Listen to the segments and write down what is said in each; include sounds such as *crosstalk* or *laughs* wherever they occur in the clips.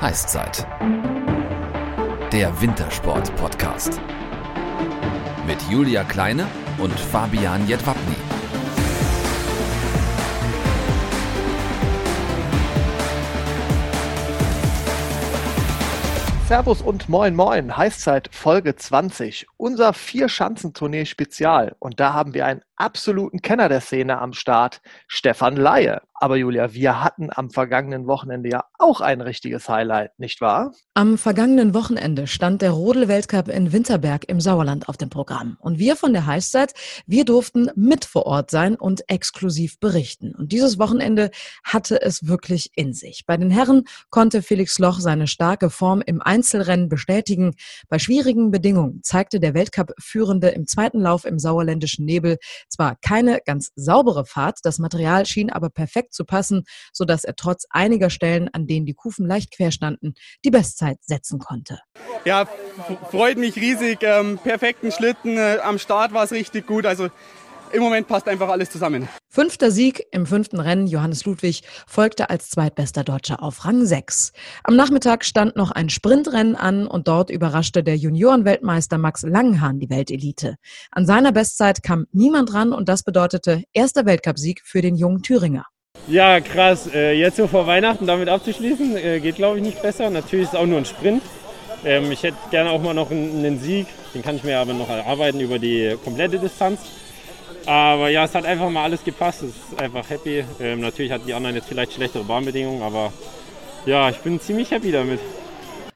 Heißzeit. Der Wintersport-Podcast. Mit Julia Kleine und Fabian Jedwabny. Servus und moin moin, Heißzeit Folge 20, unser Vier-Schanzentournee Spezial. Und da haben wir einen absoluten Kenner der Szene am Start, Stefan Laie. Aber Julia, wir hatten am vergangenen Wochenende ja auch ein richtiges Highlight, nicht wahr? Am vergangenen Wochenende stand der Rodel-Weltcup in Winterberg im Sauerland auf dem Programm. Und wir von der Heißzeit, wir durften mit vor Ort sein und exklusiv berichten. Und dieses Wochenende hatte es wirklich in sich. Bei den Herren konnte Felix Loch seine starke Form im Einzelrennen bestätigen. Bei schwierigen Bedingungen zeigte der Weltcup-Führende im zweiten Lauf im sauerländischen Nebel zwar keine ganz saubere Fahrt, das Material schien aber perfekt zu passen, sodass er trotz einiger Stellen, an denen die Kufen leicht quer standen, die Bestzeit setzen konnte. Ja, freut mich riesig. Ähm, perfekten Schlitten, äh, am Start war es richtig gut. Also im Moment passt einfach alles zusammen. Fünfter Sieg im fünften Rennen. Johannes Ludwig folgte als zweitbester Deutscher auf Rang 6. Am Nachmittag stand noch ein Sprintrennen an und dort überraschte der Juniorenweltmeister Max Langenhahn die Weltelite. An seiner Bestzeit kam niemand ran und das bedeutete erster Weltcupsieg für den jungen Thüringer. Ja, krass. Äh, jetzt so vor Weihnachten damit abzuschließen, äh, geht glaube ich nicht besser. Natürlich ist es auch nur ein Sprint. Ähm, ich hätte gerne auch mal noch einen Sieg. Den kann ich mir aber noch erarbeiten über die komplette Distanz. Aber ja, es hat einfach mal alles gepasst. Es ist einfach happy. Ähm, natürlich hatten die anderen jetzt vielleicht schlechtere Bahnbedingungen, aber ja, ich bin ziemlich happy damit.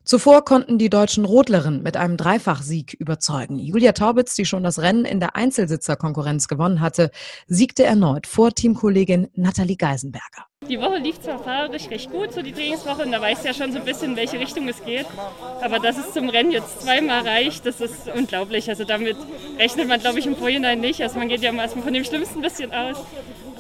Zuvor konnten die deutschen Rodlerinnen mit einem Dreifachsieg überzeugen. Julia Taubitz, die schon das Rennen in der Einzelsitzerkonkurrenz gewonnen hatte, siegte erneut vor Teamkollegin Nathalie Geisenberger. Die Woche lief zwar fahrerisch recht gut, so die Trainingswoche, und da weiß ja schon so ein bisschen, in welche Richtung es geht. Aber dass es zum Rennen jetzt zweimal reicht, das ist unglaublich. Also damit rechnet man, glaube ich, im Vorhinein nicht. Also man geht ja erstmal von dem Schlimmsten ein bisschen aus.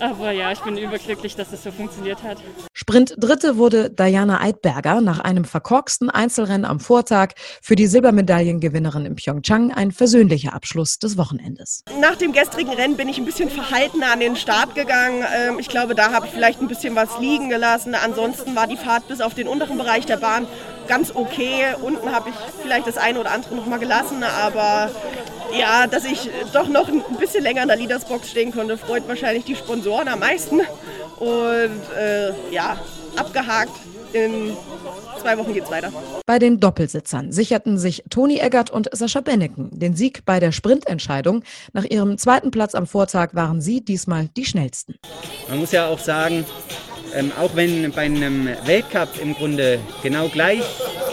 Aber ja, ich bin überglücklich, dass es so funktioniert hat. Sprint Dritte wurde Diana Eidberger nach einem verkorksten Einzelrennen am Vortag für die Silbermedaillengewinnerin in Pyeongchang ein versöhnlicher Abschluss des Wochenendes. Nach dem gestrigen Rennen bin ich ein bisschen verhalten an den Start gegangen. Ähm, ich glaube, da habe ich vielleicht ein bisschen was liegen gelassen. Ansonsten war die Fahrt bis auf den unteren Bereich der Bahn ganz okay. Unten habe ich vielleicht das eine oder andere noch mal gelassen, aber ja, dass ich doch noch ein bisschen länger in der Leadersbox stehen konnte, freut wahrscheinlich die Sponsoren am meisten. Und äh, ja, abgehakt. In zwei Wochen geht's weiter. Bei den Doppelsitzern sicherten sich Toni Eggert und Sascha Benneken den Sieg bei der Sprintentscheidung. Nach ihrem zweiten Platz am Vortag waren sie diesmal die schnellsten. Man muss ja auch sagen, ähm, auch wenn bei einem Weltcup im Grunde genau gleich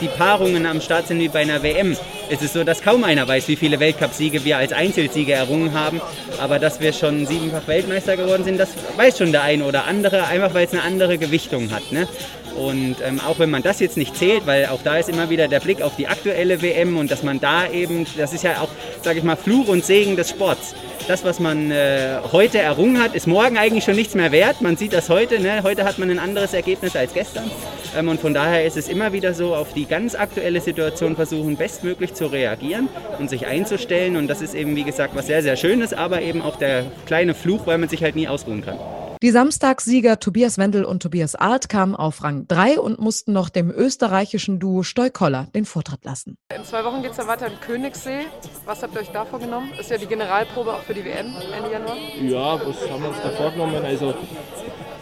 die Paarungen am Start sind wie bei einer WM, ist es so, dass kaum einer weiß, wie viele Weltcupsiege wir als Einzelsieger errungen haben. Aber dass wir schon siebenfach Weltmeister geworden sind, das weiß schon der eine oder andere, einfach weil es eine andere Gewichtung hat. Ne? Und ähm, auch wenn man das jetzt nicht zählt, weil auch da ist immer wieder der Blick auf die aktuelle WM und dass man da eben, das ist ja auch, sage ich mal, Fluch und Segen des Sports das, was man äh, heute errungen hat, ist morgen eigentlich schon nichts mehr wert. Man sieht das heute. Ne? Heute hat man ein anderes Ergebnis als gestern. Ähm, und von daher ist es immer wieder so, auf die ganz aktuelle Situation versuchen, bestmöglich zu reagieren und sich einzustellen. Und das ist eben, wie gesagt, was sehr, sehr Schönes, aber eben auch der kleine Fluch, weil man sich halt nie ausruhen kann. Die Samstagssieger Tobias Wendel und Tobias Art kamen auf Rang 3 und mussten noch dem österreichischen Duo Stoikoller den Vortritt lassen. In zwei Wochen geht es dann weiter in Königssee. Was habt ihr euch da vorgenommen? Ist ja die Generalprobe auch für die WM Ende Januar. Ja, was haben wir uns da vorgenommen? Also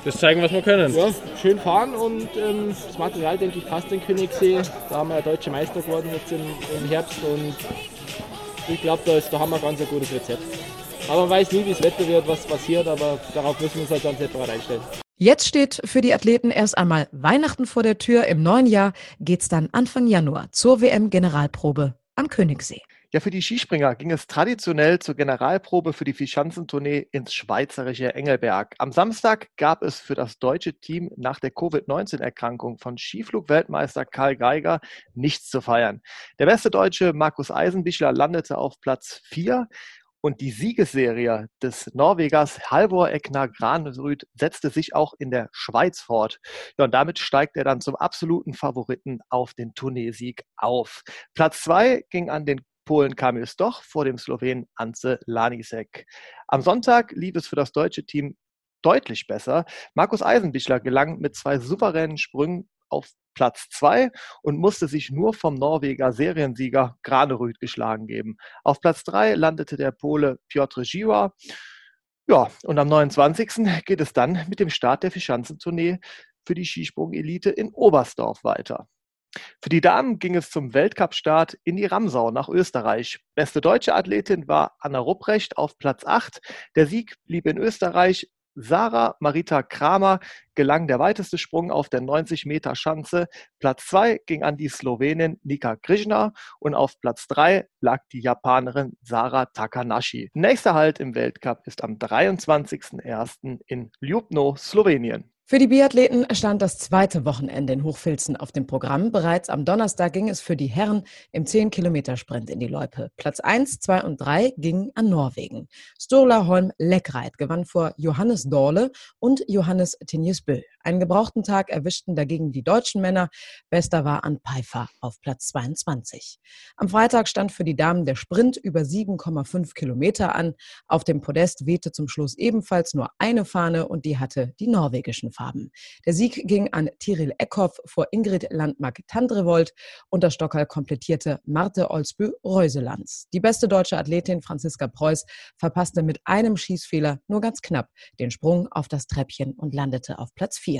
das zeigen, was wir können. Ja, schön fahren und ähm, das Material, denke ich, passt in Königssee. Da haben wir ja deutsche Meister geworden jetzt im, im Herbst und ich glaube, da, da haben wir ganz ein gutes Rezept. Aber man weiß nie, wie es Wetter wird, was passiert, aber darauf müssen wir uns halt dann separat einstellen. Jetzt steht für die Athleten erst einmal Weihnachten vor der Tür. Im neuen Jahr geht's dann Anfang Januar zur WM-Generalprobe am Königssee. Ja, für die Skispringer ging es traditionell zur Generalprobe für die Vierschanzentournee ins schweizerische Engelberg. Am Samstag gab es für das deutsche Team nach der Covid-19-Erkrankung von Skiflug-Weltmeister Karl Geiger nichts zu feiern. Der beste Deutsche Markus Eisenbichler landete auf Platz 4. Und die Siegesserie des Norwegers Halvor Egnar Granerüd setzte sich auch in der Schweiz fort. Ja, und damit steigt er dann zum absoluten Favoriten auf den Tourneesieg auf. Platz zwei ging an den Polen Kamil Stoch vor dem Slowenen Anze Lanisek. Am Sonntag lief es für das deutsche Team deutlich besser. Markus Eisenbichler gelang mit zwei souveränen Sprüngen auf Platz 2 und musste sich nur vom Norweger Seriensieger Granerüth geschlagen geben. Auf Platz 3 landete der Pole Piotr Giwa. Ja, und am 29. geht es dann mit dem Start der Fischanzentournee für die Skisprung-Elite in Oberstdorf weiter. Für die Damen ging es zum Weltcup-Start in die Ramsau nach Österreich. Beste deutsche Athletin war Anna Rupprecht auf Platz 8. Der Sieg blieb in Österreich. Sarah Marita Kramer gelang der weiteste Sprung auf der 90-Meter-Schanze. Platz 2 ging an die Slowenin Nika Krishna und auf Platz 3 lag die Japanerin Sarah Takanashi. Nächster Halt im Weltcup ist am 23.01. in Ljubno, Slowenien. Für die Biathleten stand das zweite Wochenende in Hochfilzen auf dem Programm. Bereits am Donnerstag ging es für die Herren im 10-Kilometer-Sprint in die Loipe. Platz 1, 2 und 3 gingen an Norwegen. Sturla Holm Leckreit gewann vor Johannes Dorle und Johannes Tinjesbö. Einen gebrauchten Tag erwischten dagegen die deutschen Männer. Bester war an Pfeiffer auf Platz 22. Am Freitag stand für die Damen der Sprint über 7,5 Kilometer an. Auf dem Podest wehte zum Schluss ebenfalls nur eine Fahne und die hatte die norwegischen Farben. Der Sieg ging an Tiril Eckhoff vor Ingrid Landmark-Tandrevold und das Stockerl komplettierte Marte Olsbü-Reuselands. Die beste deutsche Athletin Franziska Preuß verpasste mit einem Schießfehler nur ganz knapp den Sprung auf das Treppchen und landete auf Platz 4.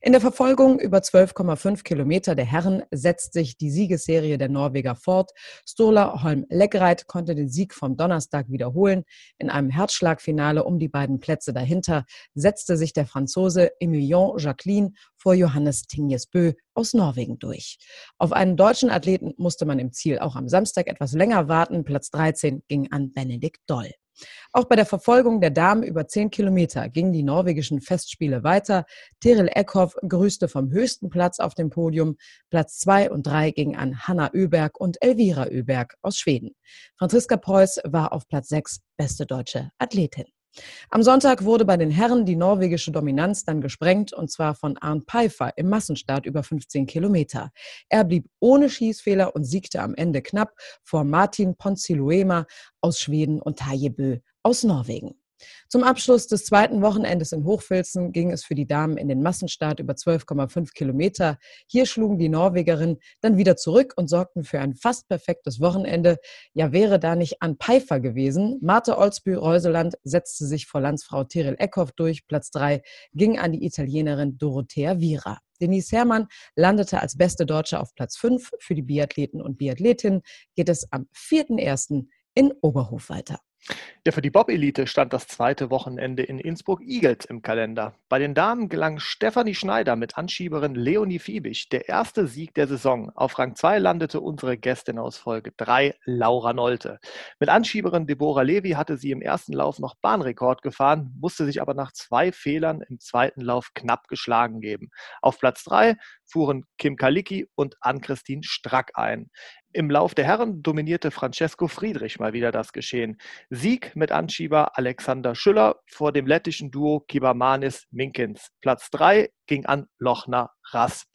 In der Verfolgung über 12,5 Kilometer der Herren setzt sich die Siegesserie der Norweger fort. Sturla Holm Leckreit konnte den Sieg vom Donnerstag wiederholen. In einem Herzschlagfinale um die beiden Plätze dahinter setzte sich der Franzose Emilien Jacqueline vor Johannes Tingjesbø aus Norwegen durch. Auf einen deutschen Athleten musste man im Ziel auch am Samstag etwas länger warten. Platz 13 ging an Benedikt Doll. Auch bei der Verfolgung der Damen über zehn Kilometer gingen die norwegischen Festspiele weiter. Teril Eckhoff grüßte vom höchsten Platz auf dem Podium. Platz zwei und drei gingen an Hanna Öberg und Elvira Öberg aus Schweden. Franziska Preuß war auf Platz sechs beste deutsche Athletin. Am Sonntag wurde bei den Herren die norwegische Dominanz dann gesprengt und zwar von Arndt Pfeiffer im Massenstart über 15 Kilometer. Er blieb ohne Schießfehler und siegte am Ende knapp vor Martin Ponsiluema aus Schweden und Taje Bö aus Norwegen. Zum Abschluss des zweiten Wochenendes in Hochfilzen ging es für die Damen in den Massenstart über 12,5 Kilometer. Hier schlugen die Norwegerinnen dann wieder zurück und sorgten für ein fast perfektes Wochenende. Ja, wäre da nicht an Pfeiffer gewesen. Marte Olsby-Reuseland setzte sich vor Landsfrau Tiril Eckhoff durch. Platz drei ging an die Italienerin Dorothea Vira. Denise Herrmann landete als beste Deutsche auf Platz 5. Für die Biathleten und Biathletinnen geht es am 4.1. in Oberhof weiter. Ja, für die Bob-Elite stand das zweite Wochenende in Innsbruck-Igels im Kalender. Bei den Damen gelang Stefanie Schneider mit Anschieberin Leonie Fiebig der erste Sieg der Saison. Auf Rang 2 landete unsere Gästin aus Folge 3, Laura Nolte. Mit Anschieberin Deborah Levi hatte sie im ersten Lauf noch Bahnrekord gefahren, musste sich aber nach zwei Fehlern im zweiten Lauf knapp geschlagen geben. Auf Platz 3 fuhren Kim Kalicki und Ann-Christine Strack ein. Im Lauf der Herren dominierte Francesco Friedrich mal wieder das Geschehen. Sieg mit Anschieber Alexander Schüller vor dem lettischen Duo Kibamanis Minkins. Platz 3 ging an Lochner Rasp.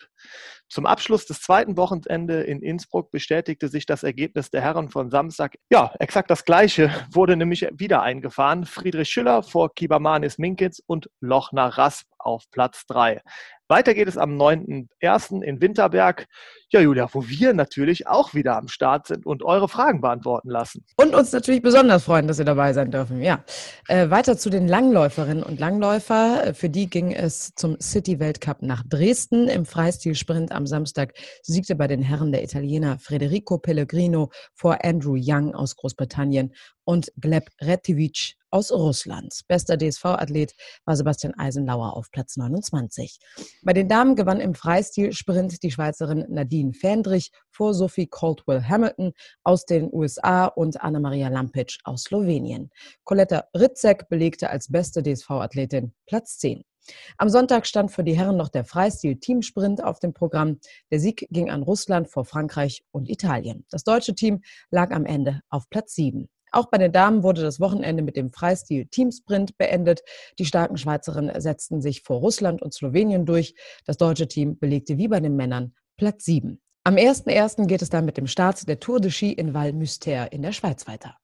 Zum Abschluss des zweiten Wochenende in Innsbruck bestätigte sich das Ergebnis der Herren von Samstag. Ja, exakt das gleiche *laughs* wurde nämlich wieder eingefahren. Friedrich Schüller vor Kibamanis Minkins und Lochner Rasp auf Platz 3. Weiter geht es am 9.1. in Winterberg. Ja, Julia, wo wir natürlich auch wieder am Start sind und eure Fragen beantworten lassen. Und uns natürlich besonders freuen, dass wir dabei sein dürfen. Ja. Äh, weiter zu den Langläuferinnen und Langläufer. Für die ging es zum City-Weltcup nach Dresden. Im Freistilsprint am Samstag siegte bei den Herren der Italiener Federico Pellegrino vor Andrew Young aus Großbritannien und Gleb Retivic aus Russland. Bester DSV-Athlet war Sebastian Eisenlauer auf Platz 29. Bei den Damen gewann im Freistil-Sprint die Schweizerin Nadine Fendrich vor Sophie Caldwell Hamilton aus den USA und Anna-Maria Lampic aus Slowenien. Coletta Ritzek belegte als beste DSV-Athletin Platz 10. Am Sonntag stand für die Herren noch der Freistil-Teamsprint auf dem Programm. Der Sieg ging an Russland vor Frankreich und Italien. Das deutsche Team lag am Ende auf Platz 7. Auch bei den Damen wurde das Wochenende mit dem Freistil-Teamsprint beendet. Die starken Schweizerinnen setzten sich vor Russland und Slowenien durch. Das deutsche Team belegte wie bei den Männern Platz 7. Am 1.1. geht es dann mit dem Start der Tour de Ski in Val Mystère in der Schweiz weiter.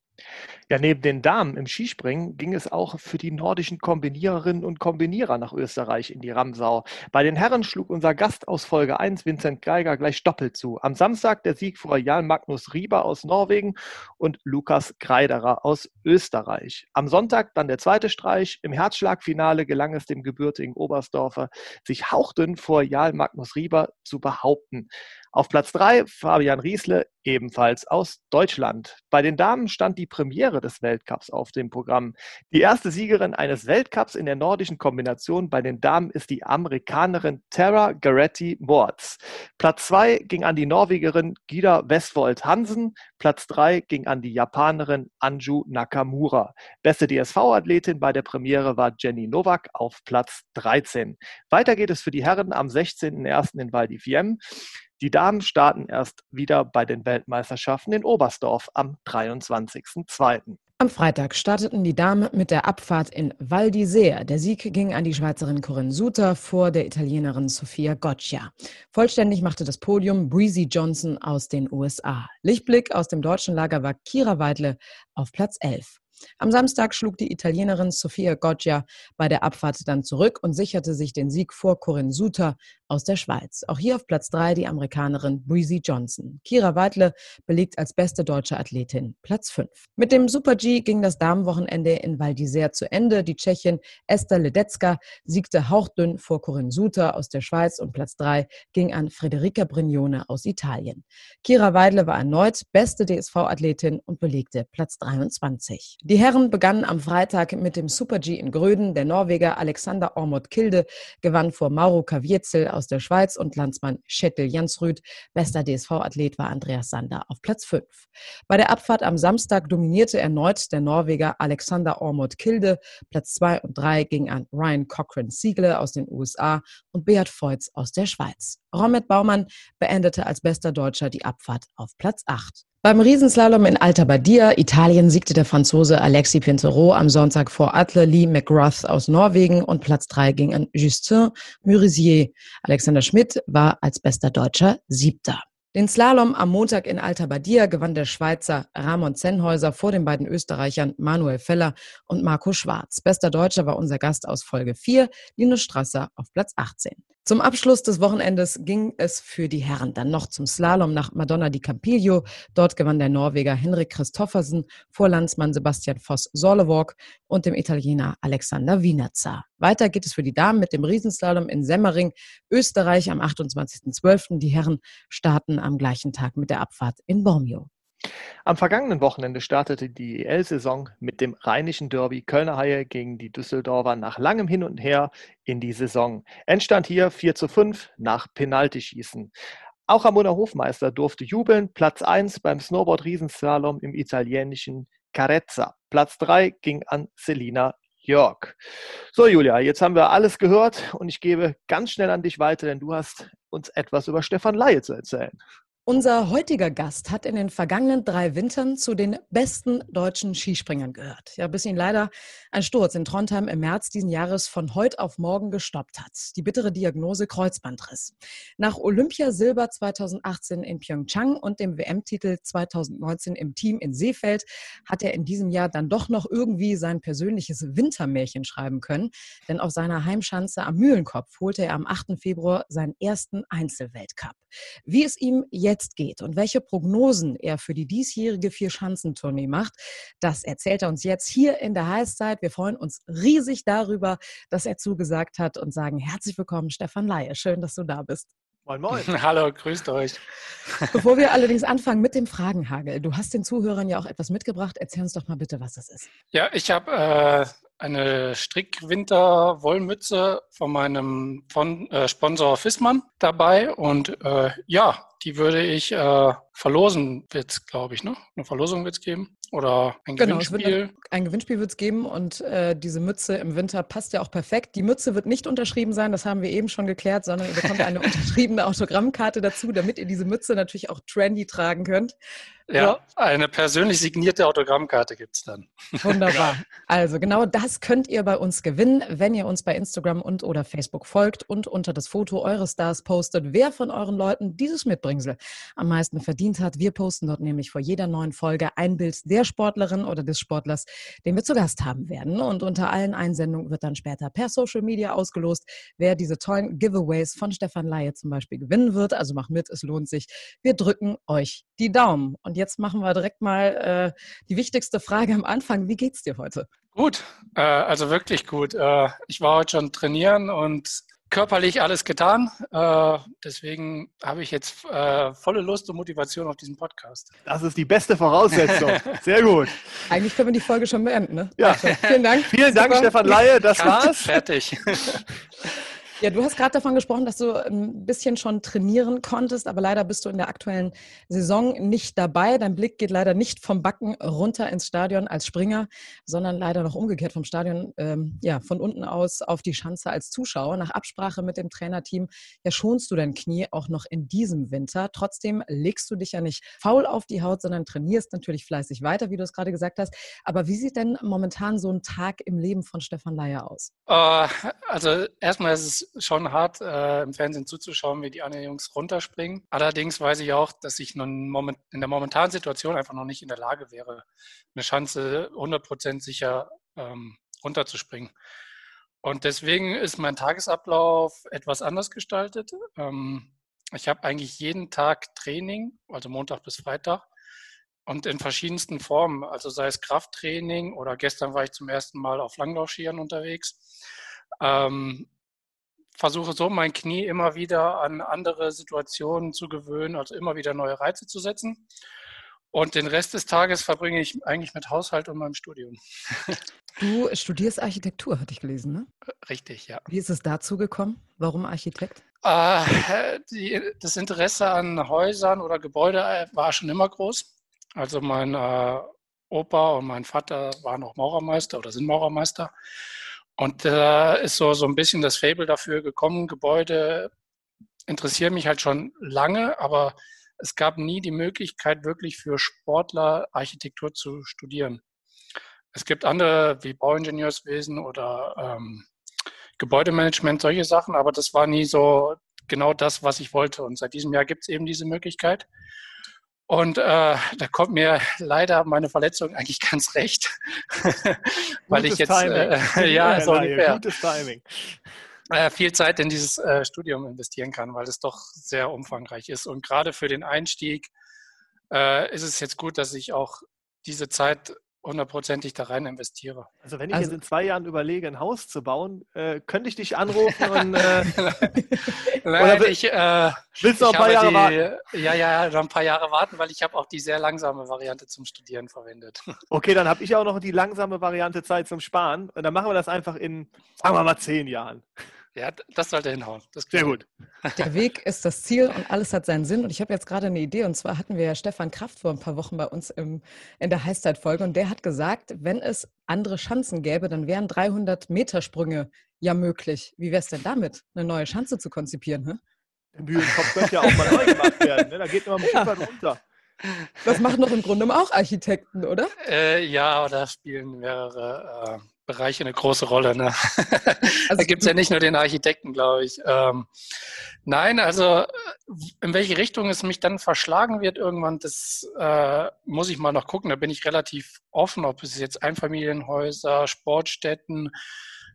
Ja, neben den Damen im Skispringen ging es auch für die nordischen Kombiniererinnen und Kombinierer nach Österreich in die Ramsau. Bei den Herren schlug unser Gast aus Folge 1, Vincent Geiger, gleich doppelt zu. Am Samstag der Sieg vor Jan Magnus Rieber aus Norwegen und Lukas Kreiderer aus Österreich. Am Sonntag dann der zweite Streich. Im Herzschlagfinale gelang es dem gebürtigen Oberstdorfer, sich hauchdünn vor Jan Magnus Rieber zu behaupten. Auf Platz 3 Fabian Riesle, ebenfalls aus Deutschland. Bei den Damen stand die Premiere des Weltcups auf dem Programm. Die erste Siegerin eines Weltcups in der nordischen Kombination bei den Damen ist die Amerikanerin Tara Garetti Mords. Platz 2 ging an die Norwegerin Gida Westwold Hansen. Platz 3 ging an die Japanerin Anju Nakamura. Beste DSV-Athletin bei der Premiere war Jenny Nowak auf Platz 13. Weiter geht es für die Herren am 16.01. in Val di Fiemme. Die Damen starten erst wieder bei den Weltmeisterschaften in Oberstdorf am 23.02. Am Freitag starteten die Damen mit der Abfahrt in Val d'Isère. Der Sieg ging an die Schweizerin Corinne Suter vor der Italienerin Sofia Goccia. Vollständig machte das Podium Breezy Johnson aus den USA. Lichtblick aus dem deutschen Lager war Kira Weidle auf Platz 11. Am Samstag schlug die Italienerin Sofia Goggia bei der Abfahrt dann zurück und sicherte sich den Sieg vor Corinne Suter aus der Schweiz. Auch hier auf Platz drei die Amerikanerin Breezy Johnson. Kira Weidle belegt als beste deutsche Athletin Platz fünf. Mit dem Super G ging das Damenwochenende in Val d'Isère zu Ende. Die Tschechin Esther Ledecka siegte hauchdünn vor Corinne Suter aus der Schweiz und Platz drei ging an Frederica Brignone aus Italien. Kira Weidle war erneut beste DSV-Athletin und belegte Platz 23. Die Herren begannen am Freitag mit dem Super G in Gröden. Der Norweger Alexander Ormod Kilde gewann vor Mauro Kaviezel aus der Schweiz und Landsmann Schettel Jansrud. Bester DSV-Athlet war Andreas Sander auf Platz 5. Bei der Abfahrt am Samstag dominierte erneut der Norweger Alexander Ormod Kilde. Platz 2 und 3 ging an Ryan Cochran Siegle aus den USA und Beat Feutz aus der Schweiz. Romet Baumann beendete als bester Deutscher die Abfahrt auf Platz 8. Beim Riesenslalom in Alta Badia, Italien, siegte der Franzose Alexis Pintero am Sonntag vor Atle Lee McGrath aus Norwegen und Platz drei ging an Justin Murisier. Alexander Schmidt war als bester Deutscher Siebter. Den Slalom am Montag in Alta Badia gewann der Schweizer Ramon Zenhäuser vor den beiden Österreichern Manuel Feller und Marco Schwarz. Bester Deutscher war unser Gast aus Folge 4, Linus Strasser auf Platz 18. Zum Abschluss des Wochenendes ging es für die Herren dann noch zum Slalom nach Madonna di Campiglio. Dort gewann der Norweger Henrik Christoffersen vor Landsmann Sebastian Voss Solewalk und dem Italiener Alexander Wienerzer. Weiter geht es für die Damen mit dem Riesenslalom in Semmering, Österreich am 28.12. Die Herren starten am gleichen Tag mit der Abfahrt in Bormio. Am vergangenen Wochenende startete die EL-Saison mit dem rheinischen Derby Kölner Haie gegen die Düsseldorfer nach langem Hin und Her in die Saison. Endstand hier 4 zu 5 nach Penaltyschießen. Auch Ramona Hofmeister durfte jubeln. Platz 1 beim Snowboard-Riesenslalom im italienischen Carezza. Platz 3 ging an Selina Jörg. So, Julia, jetzt haben wir alles gehört und ich gebe ganz schnell an dich weiter, denn du hast uns etwas über Stefan Laie zu erzählen. Unser heutiger Gast hat in den vergangenen drei Wintern zu den besten deutschen Skispringern gehört. Ja, bis ihn leider ein Sturz in Trondheim im März diesen Jahres von heute auf morgen gestoppt hat. Die bittere Diagnose Kreuzbandriss. Nach Olympia Silber 2018 in Pyeongchang und dem WM-Titel 2019 im Team in Seefeld hat er in diesem Jahr dann doch noch irgendwie sein persönliches Wintermärchen schreiben können. Denn auf seiner Heimschanze am Mühlenkopf holte er am 8. Februar seinen ersten Einzelweltcup. Wie es ihm jetzt geht und welche Prognosen er für die diesjährige Vier-Schanzentournee macht, das erzählt er uns jetzt hier in der Heißzeit. Wir freuen uns riesig darüber, dass er zugesagt hat und sagen herzlich willkommen, Stefan Laie. Schön, dass du da bist. Moin, moin. *laughs* Hallo, grüßt euch. Bevor wir allerdings anfangen mit dem Fragenhagel, du hast den Zuhörern ja auch etwas mitgebracht. Erzähl uns doch mal bitte, was das ist. Ja, ich habe äh, eine Strickwinter-Wollmütze von meinem äh, Sponsor Fissmann dabei. Und äh, ja, die würde ich äh, verlosen, wird es, glaube ich, ne? Eine Verlosung wird es geben. Oder ein genau, Gewinnspiel. Wird, ein Gewinnspiel wird es geben und äh, diese Mütze im Winter passt ja auch perfekt. Die Mütze wird nicht unterschrieben sein, das haben wir eben schon geklärt, sondern ihr bekommt eine *laughs* unterschriebene Autogrammkarte dazu, damit ihr diese Mütze natürlich auch trendy tragen könnt. Ja, eine persönlich signierte Autogrammkarte gibt es dann. *laughs* Wunderbar. Also genau das könnt ihr bei uns gewinnen, wenn ihr uns bei Instagram und oder Facebook folgt und unter das Foto eures Stars postet, wer von euren Leuten dieses Mitbringsel am meisten verdient hat. Wir posten dort nämlich vor jeder neuen Folge ein Bild der Sportlerin oder des Sportlers, den wir zu Gast haben werden. Und unter allen Einsendungen wird dann später per Social Media ausgelost, wer diese tollen Giveaways von Stefan Laie zum Beispiel gewinnen wird. Also mach mit, es lohnt sich. Wir drücken euch die Daumen. Und jetzt machen wir direkt mal äh, die wichtigste Frage am Anfang. Wie geht's dir heute? Gut, äh, also wirklich gut. Äh, ich war heute schon trainieren und körperlich alles getan. Äh, deswegen habe ich jetzt äh, volle Lust und Motivation auf diesen Podcast. Das ist die beste Voraussetzung. *laughs* Sehr gut. Eigentlich können wir die Folge schon beenden. Ne? Ja. Vielen Dank. Vielen Dank, Super. Stefan Laie. Das war's. Fertig. *laughs* Ja, du hast gerade davon gesprochen, dass du ein bisschen schon trainieren konntest, aber leider bist du in der aktuellen Saison nicht dabei. Dein Blick geht leider nicht vom Backen runter ins Stadion als Springer, sondern leider noch umgekehrt vom Stadion, ähm, ja, von unten aus auf die Schanze als Zuschauer. Nach Absprache mit dem Trainerteam, ja, schonst du dein Knie auch noch in diesem Winter. Trotzdem legst du dich ja nicht faul auf die Haut, sondern trainierst natürlich fleißig weiter, wie du es gerade gesagt hast. Aber wie sieht denn momentan so ein Tag im Leben von Stefan Leier aus? Uh, also erstmal ist es schon hart, äh, im Fernsehen zuzuschauen, wie die anderen Jungs runterspringen. Allerdings weiß ich auch, dass ich in der momentanen Situation einfach noch nicht in der Lage wäre, eine Chance 100% sicher ähm, runterzuspringen. Und deswegen ist mein Tagesablauf etwas anders gestaltet. Ähm, ich habe eigentlich jeden Tag Training, also Montag bis Freitag. Und in verschiedensten Formen, also sei es Krafttraining oder gestern war ich zum ersten Mal auf Langlaufskiern unterwegs. Ähm, versuche so mein Knie immer wieder an andere Situationen zu gewöhnen, also immer wieder neue Reize zu setzen. Und den Rest des Tages verbringe ich eigentlich mit Haushalt und meinem Studium. Du studierst Architektur, hatte ich gelesen, ne? Richtig, ja. Wie ist es dazu gekommen? Warum Architekt? Äh, die, das Interesse an Häusern oder Gebäude äh, war schon immer groß. Also mein äh, Opa und mein Vater waren auch Maurermeister oder sind Maurermeister. Und da ist so, so ein bisschen das Fable dafür gekommen. Gebäude interessieren mich halt schon lange, aber es gab nie die Möglichkeit, wirklich für Sportler Architektur zu studieren. Es gibt andere wie Bauingenieurswesen oder ähm, Gebäudemanagement, solche Sachen, aber das war nie so genau das, was ich wollte. Und seit diesem Jahr gibt es eben diese Möglichkeit. Und äh, da kommt mir leider meine Verletzung eigentlich *laughs* ganz recht, *laughs* weil ich jetzt äh, *laughs* ja so ungefähr Gutes. Äh, viel Zeit in dieses äh, Studium investieren kann, weil es doch sehr umfangreich ist. Und gerade für den Einstieg äh, ist es jetzt gut, dass ich auch diese Zeit hundertprozentig da rein investiere. Also wenn ich also, jetzt in zwei Jahren überlege, ein Haus zu bauen, äh, könnte ich dich anrufen *laughs* und äh, Nein, will, ich, äh, willst du noch ein paar Jahre die, warten? Ja, ja, noch ein paar Jahre warten, weil ich habe auch die sehr langsame Variante zum Studieren verwendet. *laughs* Okay, dann habe ich auch noch die langsame Variante Zeit zum Sparen. Und dann machen wir das einfach in, sagen wir mal, zehn Jahren. Ja, das sollte hinhauen. Das Sehr gut. Der Weg *laughs* ist das Ziel und alles hat seinen Sinn. Und ich habe jetzt gerade eine Idee. Und zwar hatten wir ja Stefan Kraft vor ein paar Wochen bei uns im, in der Heißzeitfolge. Und der hat gesagt, wenn es andere Schanzen gäbe, dann wären 300 Meter Sprünge ja möglich. Wie wäre es denn damit, eine neue Schanze zu konzipieren? Hm? Der Mühlenkopf könnte ja auch mal neu gemacht werden. Ne? Da geht immer ein bisschen ja. runter. Das machen doch im Grunde auch Architekten, oder? Äh, ja, aber da spielen mehrere äh, Bereiche eine große Rolle. Ne? Also, *laughs* da gibt es ja nicht nur den Architekten, glaube ich. Ähm, nein, also in welche Richtung es mich dann verschlagen wird irgendwann, das äh, muss ich mal noch gucken. Da bin ich relativ offen, ob es jetzt Einfamilienhäuser, Sportstätten,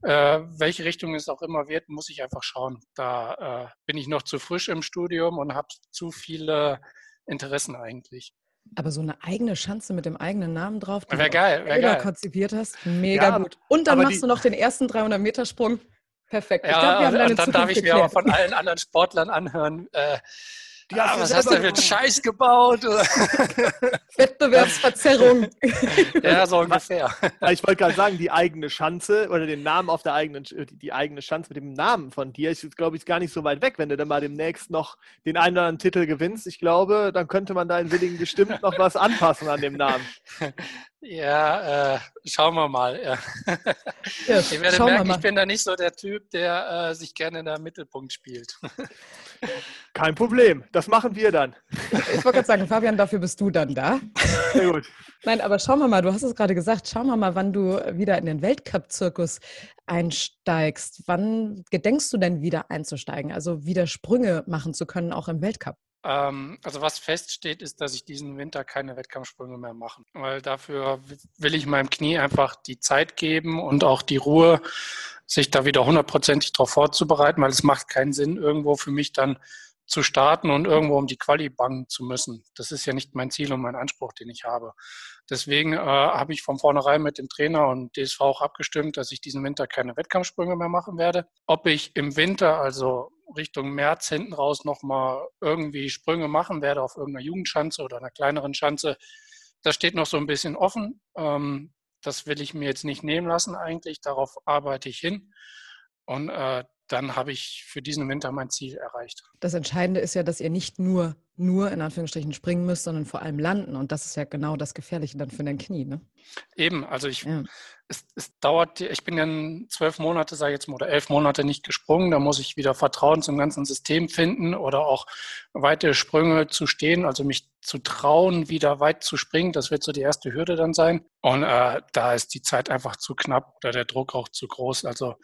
äh, welche Richtung es auch immer wird, muss ich einfach schauen. Da äh, bin ich noch zu frisch im Studium und habe zu viele Interessen eigentlich. Aber so eine eigene Schanze mit dem eigenen Namen drauf, die wär geil, wär geil. konzipiert hast, mega ja, gut. Und dann machst du noch den ersten 300-Meter-Sprung. Perfekt. Ja, glaub, und, und dann darf ich mir aber von allen anderen Sportlern anhören, äh, die ah, was hast du für einen Scheiß gebaut? *laughs* Wettbewerbsverzerrung. *laughs* ja, so ungefähr. Ich wollte gerade sagen, die eigene Schanze oder den Namen auf der eigenen, die eigene Schanze mit dem Namen von dir ist, glaube ich, gar nicht so weit weg. Wenn du dann mal demnächst noch den einen oder anderen Titel gewinnst, ich glaube, dann könnte man da in Willingen bestimmt noch was anpassen an dem Namen. *laughs* Ja, äh, schauen wir mal. Ja. Ja, ich werde merken, ich bin da nicht so der Typ, der äh, sich gerne in der Mittelpunkt spielt. Kein Problem, das machen wir dann. Ich wollte gerade sagen, Fabian, dafür bist du dann da. Sehr gut. Nein, aber schauen wir mal, du hast es gerade gesagt, schauen wir mal, wann du wieder in den Weltcup-Zirkus einsteigst. Wann gedenkst du denn wieder einzusteigen, also wieder Sprünge machen zu können, auch im Weltcup? Ähm, also was feststeht, ist, dass ich diesen Winter keine Wettkampfsprünge mehr mache, weil dafür will ich meinem Knie einfach die Zeit geben und auch die Ruhe, sich da wieder hundertprozentig darauf vorzubereiten, weil es macht keinen Sinn, irgendwo für mich dann zu starten und irgendwo um die Quali bangen zu müssen. Das ist ja nicht mein Ziel und mein Anspruch, den ich habe. Deswegen äh, habe ich von vornherein mit dem Trainer und DSV auch abgestimmt, dass ich diesen Winter keine Wettkampfsprünge mehr machen werde. Ob ich im Winter, also Richtung März hinten raus, nochmal irgendwie Sprünge machen werde auf irgendeiner Jugendschanze oder einer kleineren Schanze, das steht noch so ein bisschen offen. Ähm, das will ich mir jetzt nicht nehmen lassen eigentlich. Darauf arbeite ich hin. Und äh, dann habe ich für diesen Winter mein Ziel erreicht. Das Entscheidende ist ja, dass ihr nicht nur, nur in Anführungsstrichen springen müsst, sondern vor allem landen. Und das ist ja genau das Gefährliche dann für dein Knie, ne? Eben, also ich, ja. es, es, dauert, ich bin dann zwölf Monate, sage ich jetzt mal, oder elf Monate nicht gesprungen. Da muss ich wieder Vertrauen zum ganzen System finden oder auch weite Sprünge zu stehen, also mich zu trauen, wieder weit zu springen. Das wird so die erste Hürde dann sein. Und äh, da ist die Zeit einfach zu knapp oder der Druck auch zu groß. Also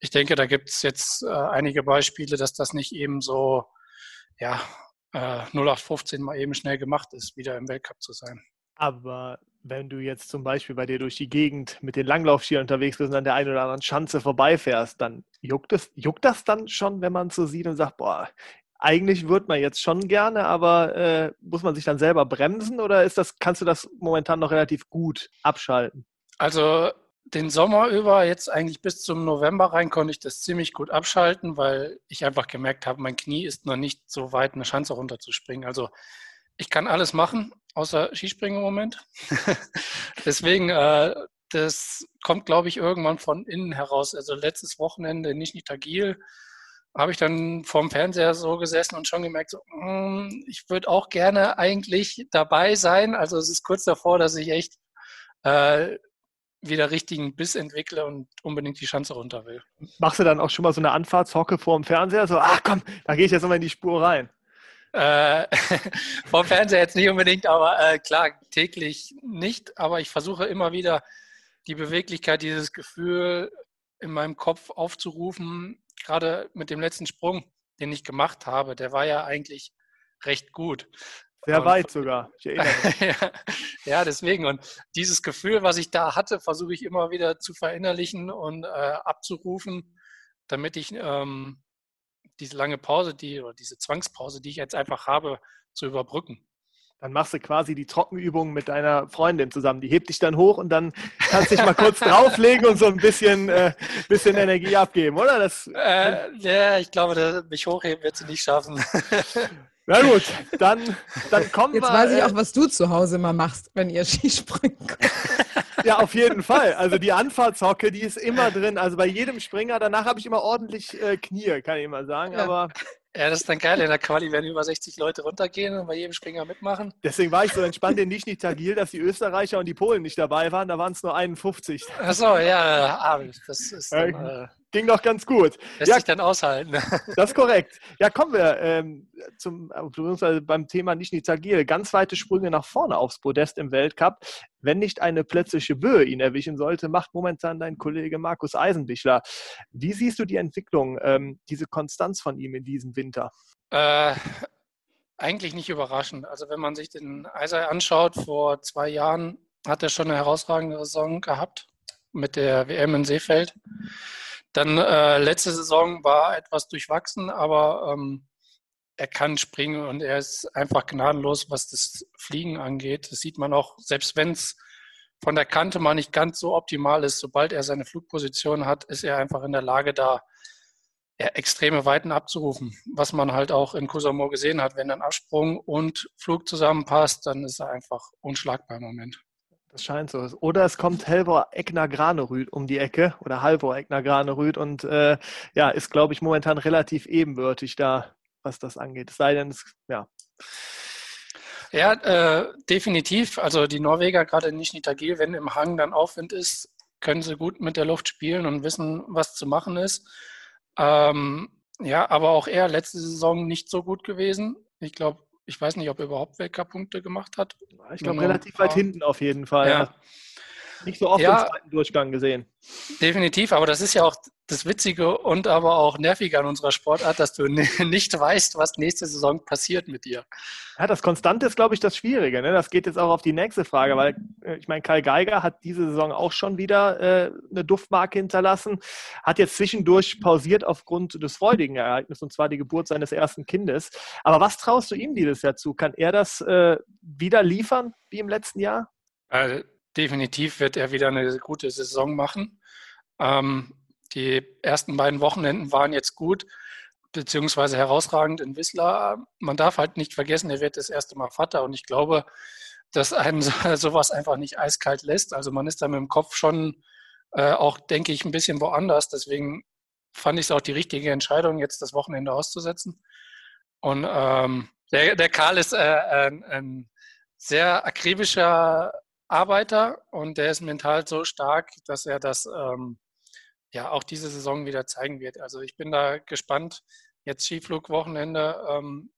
ich denke, da gibt es jetzt äh, einige Beispiele, dass das nicht eben so, ja, äh, 0815 mal eben schnell gemacht ist, wieder im Weltcup zu sein. Aber wenn du jetzt zum Beispiel bei dir durch die Gegend mit den Langlaufskiern unterwegs bist und an der einen oder anderen Schanze vorbeifährst, dann juckt, es, juckt das dann schon, wenn man so sieht und sagt, boah, eigentlich würde man jetzt schon gerne, aber äh, muss man sich dann selber bremsen oder ist das, kannst du das momentan noch relativ gut abschalten? Also den Sommer über, jetzt eigentlich bis zum November rein, konnte ich das ziemlich gut abschalten, weil ich einfach gemerkt habe, mein Knie ist noch nicht so weit, eine Schanze runterzuspringen. Also ich kann alles machen, außer Skispringen im Moment. *laughs* Deswegen, äh, das kommt, glaube ich, irgendwann von innen heraus. Also letztes Wochenende in Nischni-Tagil habe ich dann vorm Fernseher so gesessen und schon gemerkt, so, mh, hm, ich würde auch gerne eigentlich dabei sein. Also es ist kurz davor, dass ich echt äh, wieder richtigen Biss entwickle und unbedingt die Schanze runter will. Machst du dann auch schon mal so eine Anfahrtshocke vor dem Fernseher? So, ach komm, da gehe ich jetzt nochmal in die Spur rein. Äh, *laughs* vor dem Fernseher jetzt nicht unbedingt, aber äh, klar, täglich nicht. Aber ich versuche immer wieder die Beweglichkeit, dieses Gefühl in meinem Kopf aufzurufen. Gerade mit dem letzten Sprung, den ich gemacht habe, der war ja eigentlich recht gut. Sehr weit sogar. *laughs* ja, ja, deswegen. Und dieses Gefühl, was ich da hatte, versuche ich immer wieder zu verinnerlichen und äh, abzurufen, damit ich ähm, diese lange Pause, die oder diese Zwangspause, die ich jetzt einfach habe, zu überbrücken. Dann machst du quasi die Trockenübung mit deiner Freundin zusammen. Die hebt dich dann hoch und dann kannst du dich mal kurz *laughs* drauflegen und so ein bisschen, äh, bisschen Energie abgeben, oder? Das, äh, ja, ich glaube, mich hochheben wird sie nicht schaffen. *laughs* Na gut, dann, dann kommen Jetzt wir. weiß ich auch, was du zu Hause immer machst, wenn ihr *laughs* Skispringen Ja, auf jeden Fall. Also die Anfahrtshocke, die ist immer drin. Also bei jedem Springer, danach habe ich immer ordentlich äh, Knie, kann ich immer sagen. Ja. Aber ja, das ist dann geil. In der Quali werden über 60 Leute runtergehen und bei jedem Springer mitmachen. Deswegen war ich so entspannt in Nischni Tagil, dass die Österreicher und die Polen nicht dabei waren. Da waren es nur 51. Achso, ja, Abend. Das ist dann, äh, ging doch ganz gut. Lässt ja, sich dann aushalten. *laughs* Das ist korrekt. Ja, kommen wir ähm, zum, beim Thema Nischni Tagil. Ganz weite Sprünge nach vorne aufs Podest im Weltcup. Wenn nicht eine plötzliche Böe ihn erwischen sollte, macht momentan dein Kollege Markus Eisenbichler. Wie siehst du die Entwicklung, ähm, diese Konstanz von ihm in diesem Winter? Äh, eigentlich nicht überraschend. Also wenn man sich den Eisei anschaut, vor zwei Jahren hat er schon eine herausragende Saison gehabt mit der WM in Seefeld. Dann äh, letzte Saison war etwas durchwachsen, aber ähm, er kann springen und er ist einfach gnadenlos, was das Fliegen angeht. Das sieht man auch, selbst wenn es von der Kante mal nicht ganz so optimal ist, sobald er seine Flugposition hat, ist er einfach in der Lage, da ja, extreme Weiten abzurufen. Was man halt auch in Kusamo gesehen hat, wenn dann Absprung und Flug zusammenpasst, dann ist er einfach unschlagbar im Moment. Das scheint so. Oder es kommt Helvor Egner Granerüd um die Ecke oder Halvor Egner Granerüd und äh, ja, ist, glaube ich, momentan relativ ebenbürtig da, was das angeht. Es sei denn, es, ja. Ja, äh, definitiv. Also die Norweger, gerade in Nischnitagil, wenn im Hang dann Aufwind ist, können sie gut mit der Luft spielen und wissen, was zu machen ist. Ähm, ja, aber auch er letzte Saison nicht so gut gewesen. Ich glaube, ich weiß nicht, ob er überhaupt Weltcup-Punkte gemacht hat. Ich glaube, relativ weit hinten auf jeden Fall. Ja. Nicht so oft Ja. im zweiten Durchgang gesehen. Definitiv, aber das ist ja auch das Witzige und aber auch Nervige an unserer Sportart, dass du ni- *laughs* nicht weißt, was nächste Saison passiert mit dir. Ja, das Konstante ist, glaube ich, das Schwierige. Ne? Das geht jetzt auch auf die nächste Frage, weil äh, ich meine, Kai Geiger hat diese Saison auch schon wieder äh, eine Duftmarke hinterlassen, hat jetzt zwischendurch pausiert aufgrund des freudigen Ereignisses, und zwar die Geburt seines ersten Kindes. Aber was traust du ihm dieses Jahr zu? Kann er das äh, wieder liefern wie im letzten Jahr? Äh, definitiv wird er wieder eine gute Saison machen. Ähm, die ersten beiden Wochenenden waren jetzt gut, beziehungsweise herausragend in Wisslar. Man darf halt nicht vergessen, er wird das erste Mal Vater und ich glaube, dass einen *laughs* so, sowas einfach nicht eiskalt lässt. Also man ist da mit dem Kopf schon äh, auch, denke ich, ein bisschen woanders. Deswegen fand ich es auch die richtige Entscheidung, jetzt das Wochenende auszusetzen. Und ähm, der, der Karl ist äh, ein, ein sehr akribischer Arbeiter und der ist mental so stark, dass er das ähm, ja auch diese Saison wieder zeigen wird. Also ich bin da gespannt. Jetzt Skiflugwochenende ähm,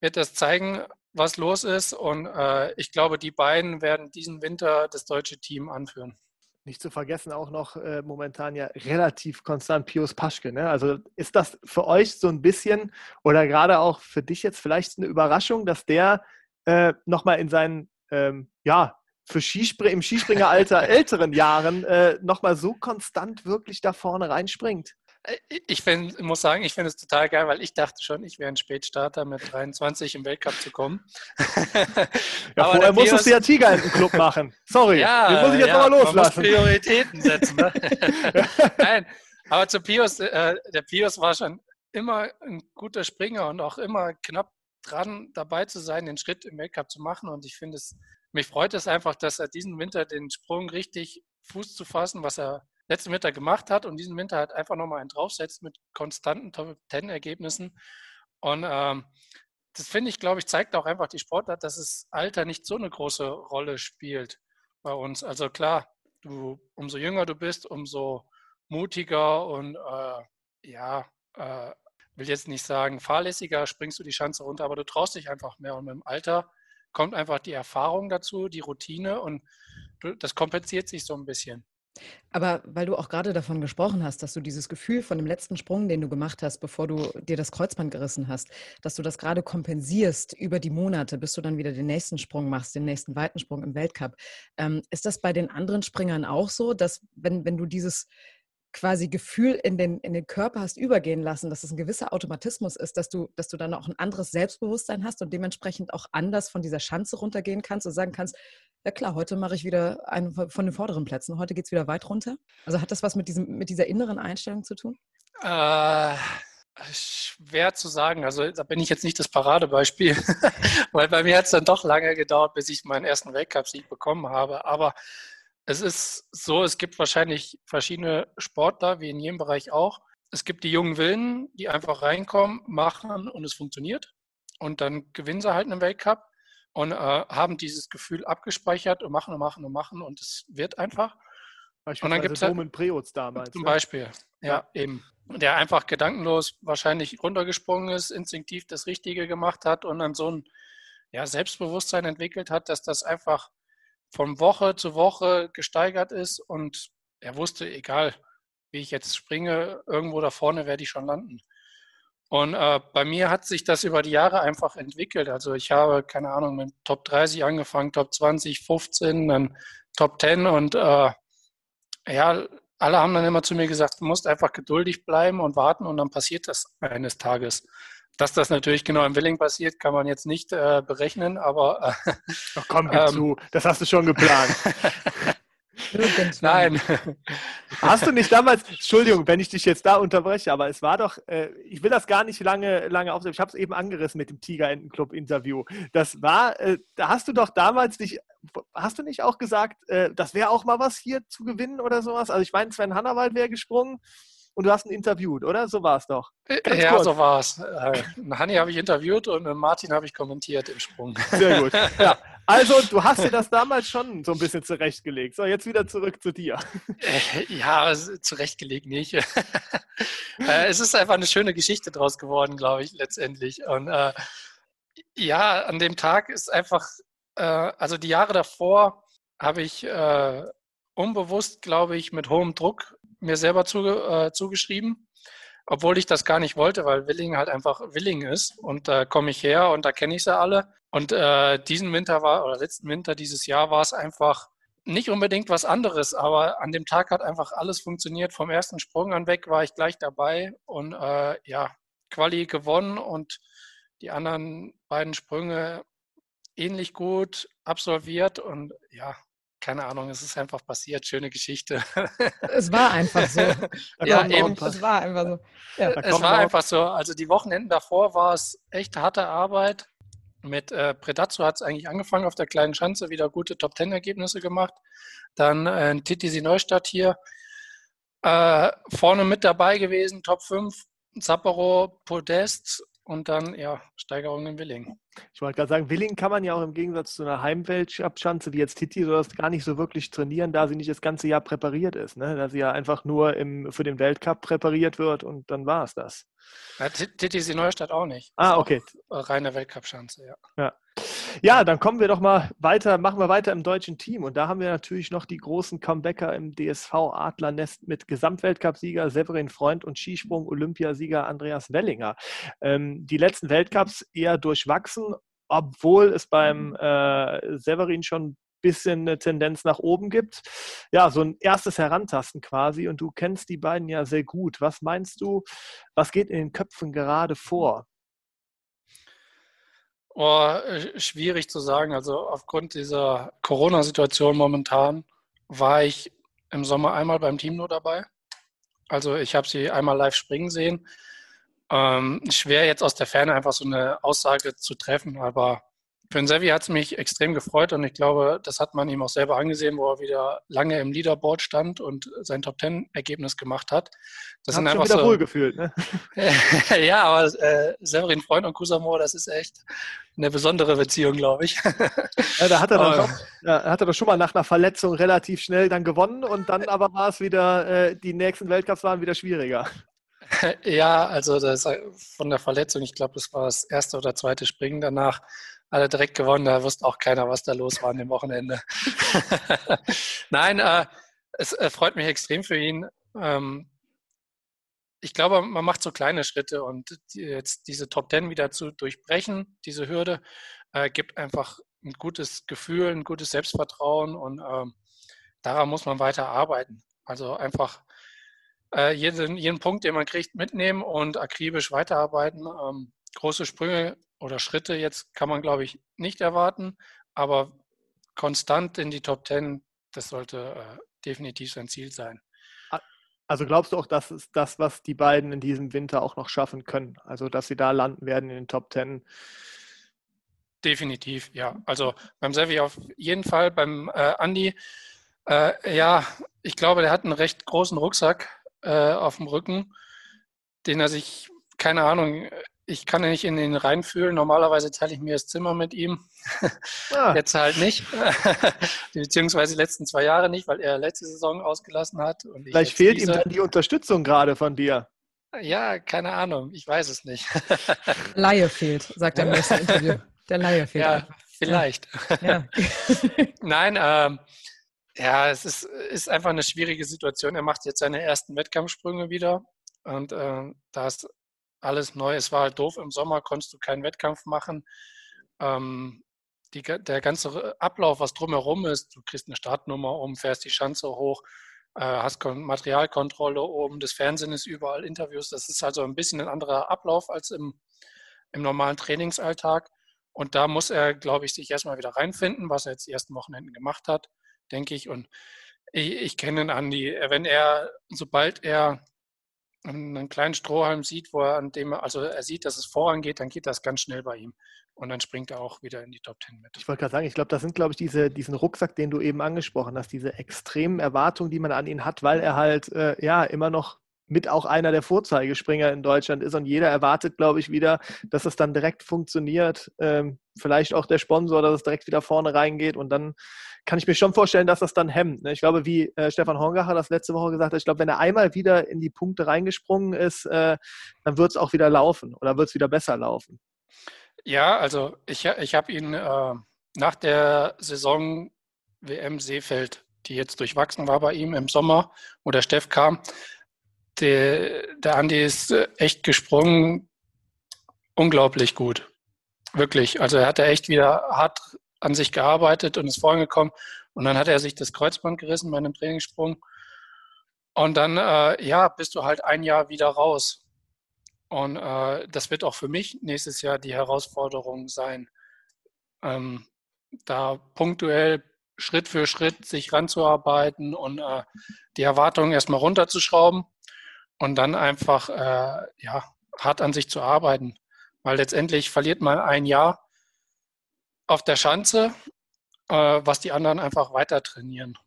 wird das zeigen, was los ist. Und äh, ich glaube, die beiden werden diesen Winter das deutsche Team anführen. Nicht zu vergessen auch noch äh, momentan ja relativ konstant Pius Paschke. Ne? Also ist das für euch so ein bisschen oder gerade auch für dich jetzt vielleicht eine Überraschung, dass der äh, nochmal in seinen, ähm, ja, für Skispr im Skispringeralter *laughs* älteren Jahren äh, nochmal so konstant wirklich da vorne reinspringt? Äh, Ich find, muss sagen, ich finde es total geil, weil ich dachte schon, ich wäre ein Spätstarter mit 23 im Weltcup zu kommen. *laughs* Ja, Aber vorher der musstest du ja Tiger den Club machen. Sorry, Ja, den muss ich jetzt ja, Man loslassen. muss Prioritäten setzen. Ne? *laughs* Nein, aber zu Pius, äh, der Pius war schon immer ein guter Springer und auch immer knapp dran, dabei zu sein, den Schritt im Weltcup zu machen. Und ich finde es, mich freut es einfach, dass er diesen Winter den Sprung richtig Fuß zu fassen, was er letzten Winter gemacht hat und diesen Winter halt einfach nochmal einen draufsetzt mit konstanten Top-10-Ergebnissen. Und ähm, das finde ich, glaube ich, zeigt auch einfach die Sportart, dass das Alter nicht so eine große Rolle spielt bei uns. Also klar, du, umso jünger du bist, umso mutiger und äh, ja, äh, will jetzt nicht sagen fahrlässiger, springst du die Schanze runter, aber du traust dich einfach mehr. Und mit dem Alter kommt einfach die Erfahrung dazu, die Routine und das kompensiert sich so ein bisschen. Aber weil du auch gerade davon gesprochen hast, dass du dieses Gefühl von dem letzten Sprung, den du gemacht hast, bevor du dir das Kreuzband gerissen hast, dass du das gerade kompensierst über die Monate, bis du dann wieder den nächsten Sprung machst, den nächsten weiten Sprung im Weltcup. Ähm, ist das bei den anderen Springern auch so, dass wenn, wenn du dieses quasi Gefühl in den, in den Körper hast übergehen lassen, dass es ein gewisser Automatismus ist, dass du, dass du dann auch ein anderes Selbstbewusstsein hast und dementsprechend auch anders von dieser Schanze runtergehen kannst und sagen kannst, ja klar, heute mache ich wieder einen von den vorderen Plätzen, heute geht es wieder weit runter. Also hat das was mit, diesem, mit dieser inneren Einstellung zu tun? Äh, schwer zu sagen. Also da bin ich jetzt nicht das Paradebeispiel, *laughs* weil bei mir hat es dann doch lange gedauert, bis ich meinen ersten Weltcup-Sieg bekommen habe. Aber es ist so, es gibt wahrscheinlich verschiedene Sportler, wie in jedem Bereich auch. Es gibt die jungen Willen, die einfach reinkommen, machen und es funktioniert. Und dann gewinnen sie halt einen Weltcup und äh, haben dieses Gefühl abgespeichert und machen und machen und machen und es wird einfach. Und dann gibt es halt, Roman Preutz damals. zum ne? Beispiel, ja, eben. Der einfach gedankenlos wahrscheinlich runtergesprungen ist, instinktiv das Richtige gemacht hat und dann so ein ja, Selbstbewusstsein entwickelt hat, dass das einfach von Woche zu Woche gesteigert ist und er wusste, egal wie ich jetzt springe, irgendwo da vorne werde ich schon landen. Und äh, bei mir hat sich das über die Jahre einfach entwickelt. Also ich habe, keine Ahnung, mit Top 30 angefangen, Top 20, 15, dann Top 10 und äh, ja, alle haben dann immer zu mir gesagt, du musst einfach geduldig bleiben und warten und dann passiert das eines Tages. Dass das natürlich genau im Willing passiert, kann man jetzt nicht äh, berechnen, aber äh, Ach komm, gib Ähm. zu, das hast du schon geplant. *laughs* nein. Hast du nicht damals, Entschuldigung, wenn ich dich jetzt da unterbreche, aber es war doch, äh, ich will das gar nicht lange, lange aufnehmen, ich habe es eben angerissen mit dem Tigerentenclub-Interview. Das war, äh, da hast du doch damals nicht, hast du nicht auch gesagt, äh, das wäre auch mal was hier zu gewinnen oder sowas? Also ich meine, Sven Hannawald wäre gesprungen und du hast ihn interviewt, oder? So war es doch. Ganz ja, kurz. so war es. Äh, Hanni habe ich interviewt und äh, Martin habe ich kommentiert im Sprung. Sehr gut. *laughs* Ja. Also, du hast dir das damals schon so ein bisschen zurechtgelegt. So, jetzt wieder zurück zu dir. Äh, Ja, zurechtgelegt nicht. *laughs* Äh, es ist einfach eine schöne Geschichte draus geworden, glaube ich, letztendlich. Und äh, ja, an dem Tag ist einfach, äh, also die Jahre davor habe ich äh, unbewusst, glaube ich, mit hohem Druck mir selber zuge äh, zugeschrieben, obwohl ich das gar nicht wollte, weil Willing halt einfach Willing ist. Und da komme ich her und da kenne ich sie alle. Und äh, diesen Winter war, oder letzten Winter dieses Jahr war es einfach nicht unbedingt was anderes, aber an dem Tag hat einfach alles funktioniert. Vom ersten Sprung an weg war ich gleich dabei und äh, ja, Quali gewonnen und die anderen beiden Sprünge ähnlich gut absolviert und ja, keine Ahnung, es ist einfach passiert, schöne Geschichte. Es war einfach so. *laughs* ja, eben. Es war einfach so. Ja. Es war einfach so. Also die Wochenenden davor war es echt harte Arbeit. Mit äh, Predazzo hat es eigentlich angefangen auf der kleinen Schanze, wieder gute Top-10-Ergebnisse gemacht. Dann äh, TTC Neustadt hier äh, vorne mit dabei gewesen, Top 5, Zappero, Podest und dann, ja, Steigerung in Willing. Ich wollte gerade sagen, Willing kann man ja auch im Gegensatz zu einer Heimweltschanze wie jetzt Titi sowas gar nicht so wirklich trainieren, da sie nicht das ganze Jahr präpariert ist. Ne? Da sie ja einfach nur im, für den Weltcup präpariert wird und dann war es das. Ja, Titi ist die Neustadt auch nicht. Ah, okay. Reine Weltcup-Schanze, ja. ja. Ja, dann kommen wir doch mal weiter, machen wir weiter im deutschen Team. Und da haben wir natürlich noch die großen Comebacker im DSV Adlernest mit Gesamtweltcupsieger Severin Freund und Skisprung-Olympiasieger Andreas Wellinger. Ähm, die letzten Weltcups eher durchwachsen, obwohl es beim äh, Severin schon ein bisschen eine Tendenz nach oben gibt. Ja, so ein erstes Herantasten quasi. Und du kennst die beiden ja sehr gut. Was meinst du, was geht in den Köpfen gerade vor? Oh, schwierig zu sagen. Also aufgrund dieser Corona-Situation momentan war ich im Sommer einmal beim Team nur dabei. Also ich habe sie einmal live springen sehen. Ähm, schwer jetzt aus der Ferne einfach so eine Aussage zu treffen, aber für den Sevi hat es mich extrem gefreut und ich glaube, das hat man ihm auch selber angesehen, wo er wieder lange im Leaderboard stand und sein Top Ten Ergebnis gemacht hat. Das sind einfach wieder so, wohl gefühlt, ne? *laughs* ja, aber äh, Severin Freund und Kusamo, das ist echt eine besondere Beziehung, glaube ich. ja, da hat er dann *laughs* doch, ja, hat er doch schon mal nach einer Verletzung relativ schnell dann gewonnen und dann aber war es wieder, äh, die nächsten Weltcups waren wieder schwieriger. Ja, also das, von der Verletzung, ich glaube, das war das erste oder zweite Springen danach, alle direkt gewonnen. Da wusste auch keiner, was da los war an dem Wochenende. *laughs* Nein, äh, es äh, freut mich extrem für ihn. Ähm, ich glaube, man macht so kleine Schritte und die, jetzt diese Top Ten wieder zu durchbrechen, diese Hürde, äh, gibt einfach ein gutes Gefühl, ein gutes Selbstvertrauen und ähm, daran muss man weiter arbeiten. Also einfach äh, jeden, jeden Punkt, den man kriegt, mitnehmen und akribisch weiterarbeiten. Ähm, große Sprünge oder Schritte jetzt kann man, glaube ich, nicht erwarten, aber konstant in die Top 10, das sollte äh, definitiv sein Ziel sein. Also glaubst du auch, dass es das, was die beiden in diesem Winter auch noch schaffen können? Also dass sie da landen werden in den Top 10? Definitiv, ja. Also beim Sevi auf jeden Fall, beim äh, Andi, äh, ja, ich glaube, der hat einen recht großen Rucksack äh, auf dem Rücken, den er sich, keine Ahnung, ich kann ja nicht in ihn reinfühlen. Normalerweise teile ich mir das Zimmer mit ihm. *laughs* Ah. Jetzt halt nicht. *laughs* Beziehungsweise die letzten zwei Jahre nicht, weil er letzte Saison ausgelassen hat. Vielleicht fehlt diese... ihm dann die Unterstützung gerade von dir. Ja, keine Ahnung. Ich weiß es nicht. Laie fehlt, sagt er im nächsten Interview. *laughs* Der Laie fehlt. Ja, einfach. vielleicht. Ja. Nein, ähm, ja, es ist, ist einfach eine schwierige Situation. Er macht jetzt seine ersten Wettkampfsprünge wieder. Und äh, da ist alles neu. Es war halt doof, im Sommer konntest du keinen Wettkampf machen. Ähm, die, der ganze Ablauf, was drumherum ist, du kriegst eine Startnummer um, fährst die Schanze hoch, äh, hast Materialkontrolle oben, das Fernsehen ist überall, Interviews. Das ist also ein bisschen ein anderer Ablauf als im, im normalen Trainingsalltag. Und da muss er, glaube ich, sich erstmal wieder reinfinden, was er jetzt die ersten Wochenenden gemacht hat, denke ich. Und ich, ich kenne ihn, Andi. Wenn er, sobald er einen kleinen Strohhalm sieht, wo er an dem, also er sieht, dass es vorangeht, dann geht das ganz schnell bei ihm. Und dann springt er auch wieder in die Top Ten mit. Ich wollte gerade sagen, ich glaube, das sind, glaube ich, diese, diesen Rucksack, den du eben angesprochen hast, diese extremen Erwartungen, die man an ihn hat, weil er halt äh, ja immer noch mit auch einer der Vorzeigespringer in Deutschland ist und jeder erwartet, glaube ich, wieder, dass es dann direkt funktioniert. Ähm, vielleicht auch der Sponsor, dass es direkt wieder vorne reingeht und dann kann ich mir schon vorstellen, dass das dann hemmt. Ne? Ich glaube, wie äh, Stefan Hongacher das letzte Woche gesagt hat, ich glaube, wenn er einmal wieder in die Punkte reingesprungen ist, äh, dann wird es auch wieder laufen oder wird es wieder besser laufen. Ja, also ich, ich habe ihn äh, nach der Saison WM Seefeld die jetzt durchwachsen war bei ihm im Sommer, wo der Steff kam. Der, der Andi ist echt gesprungen, unglaublich gut. Wirklich. Also er hat ja echt wieder hart an sich gearbeitet und ist vorangekommen. Und dann hat er sich das Kreuzband gerissen bei einem Trainingssprung. Und dann, äh, ja, bist du halt ein Jahr wieder raus. Und äh, das wird auch für mich nächstes Jahr die Herausforderung sein, ähm, da punktuell Schritt für Schritt sich ranzuarbeiten und äh, die Erwartungen erstmal runterzuschrauben und dann einfach äh, ja, hart an sich zu arbeiten. Weil letztendlich verliert man ein Jahr auf der Schanze, äh, was die anderen einfach weiter trainieren.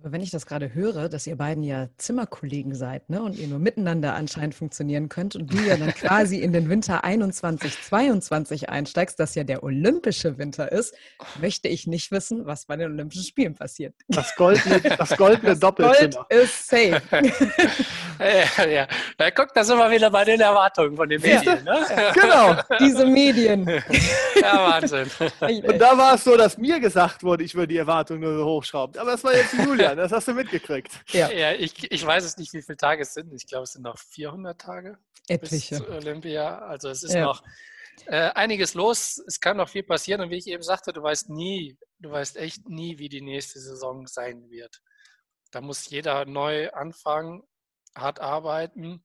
Aber wenn ich das gerade höre, dass ihr beiden ja Zimmerkollegen seid ne, und ihr nur miteinander anscheinend funktionieren könnt und du ja dann *laughs* quasi in den Winter 21, 22 einsteigst, das ja der olympische Winter ist, möchte ich nicht wissen, was bei den Olympischen Spielen passiert. Das goldene, das goldene das Doppelzimmer. Gold ist safe. *laughs* ja, ja. ja, guck, da sind wir wieder bei den Erwartungen von den Medien. Ne? Genau. *laughs* Diese Medien. Ja, Wahnsinn. Und da war es so, dass mir gesagt wurde, ich würde die Erwartungen nur so hochschrauben. Aber das war jetzt Julia. Julian, das hast du mitgekriegt. Ja, ja ich, ich weiß es nicht, wie viele Tage es sind. Ich glaube, es sind noch 400 Tage Etliche. bis zu Olympia. Also es ist ja. noch äh, einiges los. Es kann noch viel passieren. Und wie ich eben sagte, du weißt nie, du weißt echt nie, wie die nächste Saison sein wird. Da muss jeder neu anfangen, hart arbeiten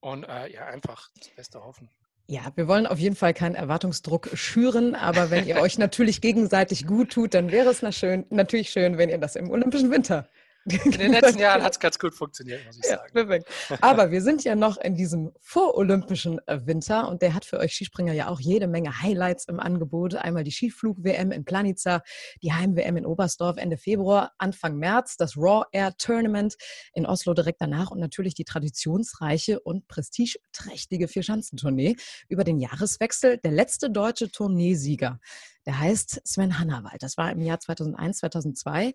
und äh, ja, einfach das Beste hoffen. Ja, wir wollen auf jeden Fall keinen Erwartungsdruck schüren, aber wenn ihr euch *laughs* natürlich gegenseitig gut tut, dann wäre es natürlich schön, wenn ihr das im Olympischen Winter in den *laughs* letzten Jahren hat es ganz gut funktioniert, muss ich ja, sagen. Perfekt. Aber wir sind ja noch in diesem vorolympischen äh, Winter und der hat für euch Skispringer ja auch jede Menge Highlights im Angebot. Einmal die Skiflug-WM in Planica, die Heim-WM in Oberstdorf Ende Februar, Anfang März, das Raw Air Tournament in Oslo direkt danach und natürlich die traditionsreiche und prestigeträchtige Vierschanzentournee über den Jahreswechsel. Der letzte deutsche Tourneesieger, der heißt Sven Hannawald. Das war im Jahr 2001, 2002.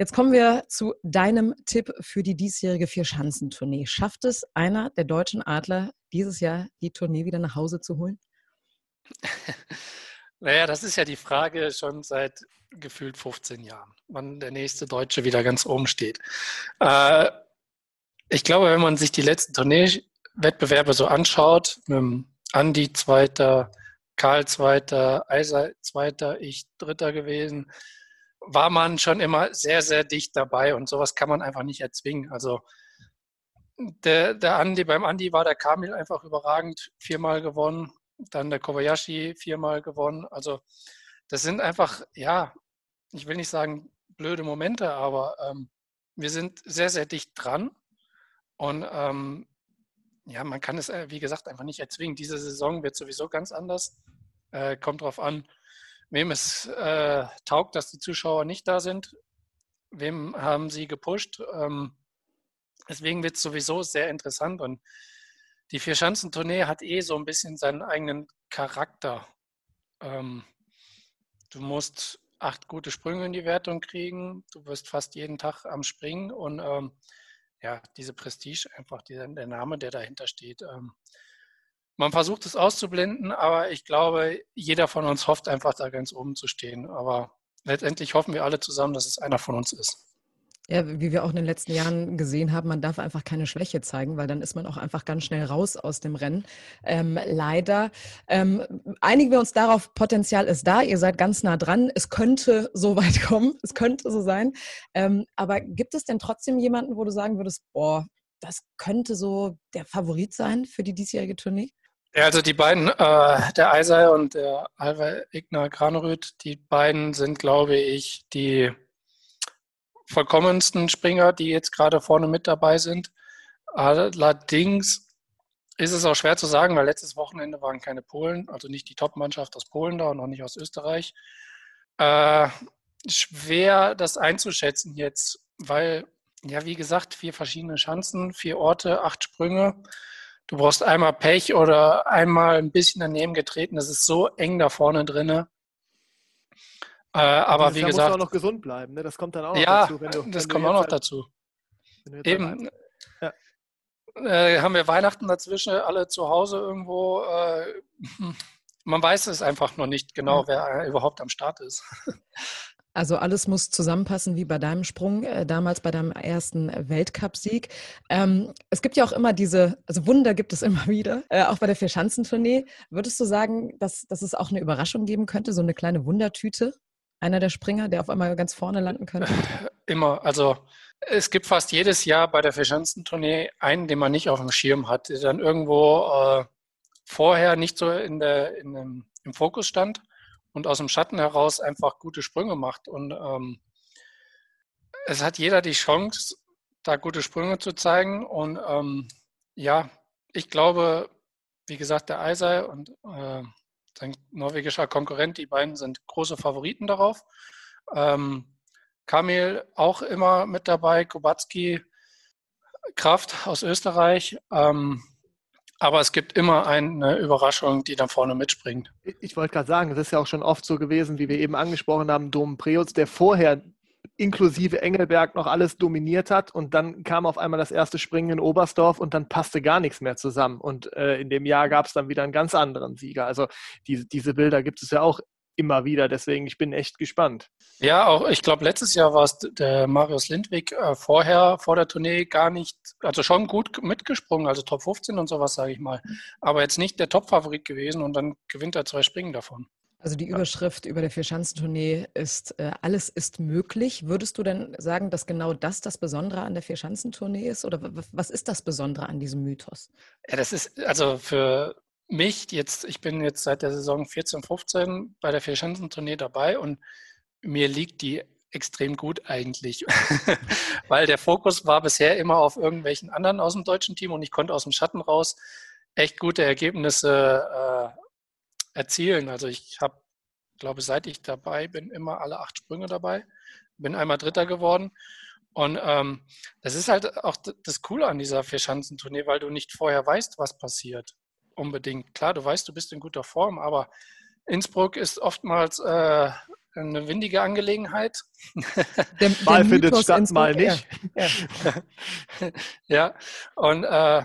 Jetzt kommen wir zu deinem Tipp für die diesjährige Vierschanzentournee. Schafft es einer der deutschen Adler dieses Jahr, die Tournee wieder nach Hause zu holen? *laughs* Naja, das ist ja die Frage schon seit gefühlt 15 Jahren, wann der nächste Deutsche wieder ganz oben steht. Äh, ich glaube, wenn man sich die letzten Tourneewettbewerbe so anschaut, mit Andi Zweiter, Karl Zweiter, Eiser Zweiter, ich Dritter gewesen, war man schon immer sehr, sehr dicht dabei und sowas kann man einfach nicht erzwingen. Also der, der Andi, beim Andi war der Kamil einfach überragend, viermal gewonnen, dann der Kobayashi viermal gewonnen. Also das sind einfach, ja, ich will nicht sagen blöde Momente, aber ähm, wir sind sehr, sehr dicht dran und ähm, ja, man kann es, äh, wie gesagt, einfach nicht erzwingen. Diese Saison wird sowieso ganz anders. Äh, kommt drauf an, wem es äh, taugt, dass die Zuschauer nicht da sind, wem haben sie gepusht. Ähm, deswegen wird es sowieso sehr interessant und die Vier-Schanzentournee hat eh so ein bisschen seinen eigenen Charakter. Ähm, du musst acht gute Sprünge in die Wertung kriegen, du wirst fast jeden Tag am Springen und ähm, ja, diese Prestige, einfach die, der Name, der dahinter steht. Ähm, man versucht es auszublenden, aber ich glaube, jeder von uns hofft einfach da ganz oben zu stehen. Aber letztendlich hoffen wir alle zusammen, dass es einer von uns ist. Ja, wie wir auch in den letzten Jahren gesehen haben, man darf einfach keine Schwäche zeigen, weil dann ist man auch einfach ganz schnell raus aus dem Rennen. Ähm, leider. Ähm, einigen wir uns darauf, Potenzial ist da, ihr seid ganz nah dran. Es könnte so weit *laughs* kommen, es könnte so sein. Ähm, aber gibt es denn trotzdem jemanden, wo du sagen würdest, boah, das könnte so der Favorit sein für die diesjährige Tournee? Ja, also die beiden, äh, der Eisei und der Alva Ignar Granerüth, die beiden sind, glaube ich, die vollkommensten Springer, die jetzt gerade vorne mit dabei sind. Allerdings ist es auch schwer zu sagen, weil letztes Wochenende waren keine Polen, also nicht die Top-Mannschaft aus Polen da und auch nicht aus Österreich. Äh, schwer das einzuschätzen jetzt, weil, ja, wie gesagt, vier verschiedene Chancen, vier Orte, acht Sprünge du brauchst einmal Pech oder einmal ein bisschen daneben getreten. Das ist so eng da vorne drinne. Äh, aber wie Jahr gesagt. musst du auch noch gesund bleiben, ne? Das kommt dann auch noch ja, dazu. Ja, das kommt auch noch halt, dazu. Eben. Ja. Äh, haben wir Weihnachten dazwischen, alle zu Hause irgendwo. Äh, *laughs* man weiß es einfach noch nicht genau, wer überhaupt am Start ist. *laughs* Also alles muss zusammenpassen wie bei deinem Sprung, äh, damals bei deinem ersten Weltcupsieg. Ähm, es gibt ja auch immer diese, also Wunder gibt es *laughs* immer wieder, äh, auch bei der Vierschanzentournee. Würdest du sagen, dass, dass es auch eine Überraschung geben könnte, so eine kleine Wundertüte? Einer der Springer, der auf einmal ganz vorne landen könnte? Immer. Also es gibt fast jedes Jahr bei der Vierschanzentournee einen, den man nicht auf dem Schirm hat, der dann irgendwo äh, vorher nicht so in der, in dem, im Fokus stand und aus dem Schatten heraus einfach gute Sprünge macht. Und ähm, es hat jeder die Chance, da gute Sprünge zu zeigen. Und ähm, ja, ich glaube, wie gesagt, der Eisei und äh, sein norwegischer Konkurrent, die beiden sind große Favoriten darauf. Ähm, Kamil auch immer mit dabei, Kubacki, Kraft aus Österreich. Ähm, aber es gibt immer eine Überraschung, die dann vorne mitspringt. Ich wollte gerade sagen, es ist ja auch schon oft so gewesen, wie wir eben angesprochen haben, Dom Preutz, der vorher inklusive Engelberg noch alles dominiert hat und dann kam auf einmal das erste Springen in Oberstdorf und dann passte gar nichts mehr zusammen. Und äh, in dem Jahr gab es dann wieder einen ganz anderen Sieger. Also die, diese Bilder gibt es ja auch immer wieder. Deswegen, ich bin echt gespannt. Ja, auch ich glaube, letztes Jahr war es der Marius Lindwig äh, vorher, vor der Tournee gar nicht, also schon gut mitgesprungen, also Top 15 und sowas, sage ich mal. Aber jetzt nicht der Top-Favorit gewesen und dann gewinnt er zwei Springen davon. Also die Überschrift über der Vierschanzentournee ist, äh, alles ist möglich. Würdest du denn sagen, dass genau das das Besondere an der Vierschanzentournee ist? Oder was ist das Besondere an diesem Mythos? Ja, das ist, also für mich jetzt, ich bin jetzt seit der Saison 14, 15 bei der Vierschanzentournee dabei und mir liegt die extrem gut eigentlich, *laughs* weil der Fokus war bisher immer auf irgendwelchen anderen aus dem deutschen Team und ich konnte aus dem Schatten raus echt gute Ergebnisse äh, erzielen. Also ich habe, glaube seit ich dabei bin, immer alle acht Sprünge dabei, bin einmal Dritter geworden. Und ähm, das ist halt auch das Coole an dieser Vierschanzentournee, weil du nicht vorher weißt, was passiert unbedingt. Klar, du weißt, du bist in guter Form, aber Innsbruck ist oftmals äh, eine windige Angelegenheit. Der, *laughs* mal findet es statt, mal nicht. Ja, *laughs* ja. und äh,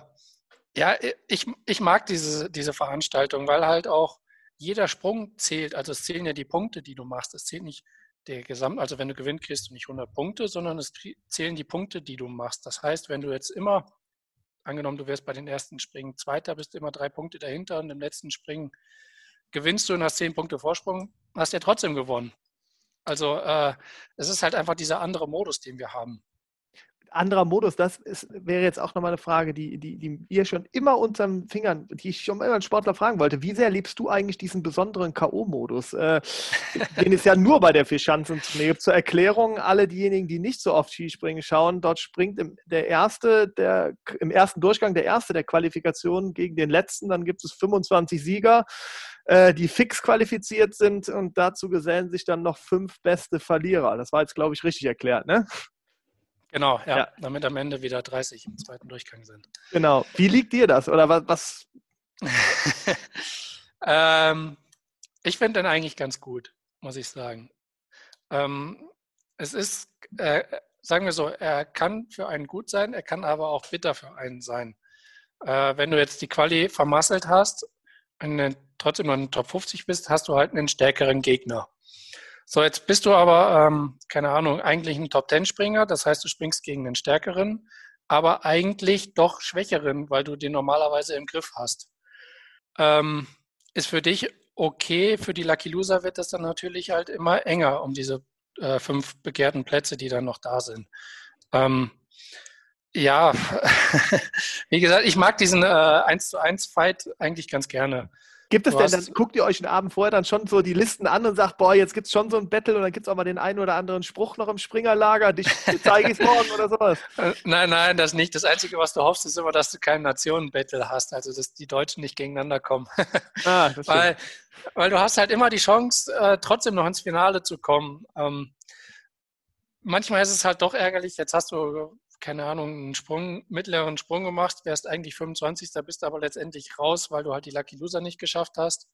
ja, ich, ich mag diese, diese Veranstaltung, weil halt auch jeder Sprung zählt. Also es zählen ja die Punkte, die du machst. Es zählt nicht der Gesamt, also wenn du gewinnst, kriegst du nicht 100 Punkte, sondern es zählen die Punkte, die du machst. Das heißt, wenn du jetzt immer angenommen, du wirst bei den ersten Springen Zweiter, bist immer drei Punkte dahinter und im letzten Springen gewinnst du und hast zehn Punkte Vorsprung, hast ja trotzdem gewonnen. Also äh, es ist halt einfach dieser andere Modus, den wir haben anderer Modus, das ist, wäre jetzt auch nochmal eine Frage, die, die, die ihr schon immer unter den Fingern, die ich schon immer einen Sportler fragen wollte. Wie sehr liebst du eigentlich diesen besonderen K.O.-Modus? Äh, den es ja nur bei der Vierschanzentournee gibt. Zur Erklärung, alle diejenigen, die nicht so oft Skispringen schauen, dort springt im, der erste, der, im ersten Durchgang der erste der Qualifikation gegen den letzten. Dann gibt es 25 Sieger äh, die fix qualifiziert sind und dazu gesellen sich dann noch fünf beste Verlierer. Das war jetzt, glaube ich, richtig erklärt, ne? Genau, ja, ja, damit am Ende wieder 30 im zweiten Durchgang sind. Genau. Wie liegt dir das? Oder was? was? *laughs* ähm, ich finde den eigentlich ganz gut, muss ich sagen. Ähm, es ist, äh, sagen wir so, er kann für einen gut sein, er kann aber auch bitter für einen sein. Äh, wenn du jetzt die Quali vermasselt hast und trotzdem noch in den Top 50 bist, hast du halt einen stärkeren Gegner. So, jetzt bist du aber, ähm, keine Ahnung, eigentlich ein Top-10-Springer. Das heißt, du springst gegen einen stärkeren, aber eigentlich doch schwächeren, weil du den normalerweise im Griff hast. Ähm, ist für dich okay. Für die Lucky Loser wird das dann natürlich halt immer enger um diese äh, fünf begehrten Plätze, die dann noch da sind. Ähm, ja, *laughs* wie gesagt, ich mag diesen äh, 1 zu 1 Fight eigentlich ganz gerne. Gibt es denn, dann guckt ihr euch den Abend vorher dann schon so die Listen an und sagt, boah, jetzt gibt es schon so ein Battle und dann gibt es auch mal den einen oder anderen Spruch noch im Springerlager, dich *laughs* zeige ich morgen oder sowas? Äh, nein, nein, das nicht. Das Einzige, was du hoffst, ist immer, dass du keinen Nationen-Battle hast, also dass die Deutschen nicht gegeneinander kommen. Ah, *laughs* weil, weil du hast halt immer die Chance, äh, trotzdem noch ins Finale zu kommen. Ähm, manchmal ist es halt doch ärgerlich, jetzt hast du keine Ahnung, einen Sprung, mittleren Sprung gemacht, wärst eigentlich 25. bist aber letztendlich raus, weil du halt die Lucky Loser nicht geschafft hast.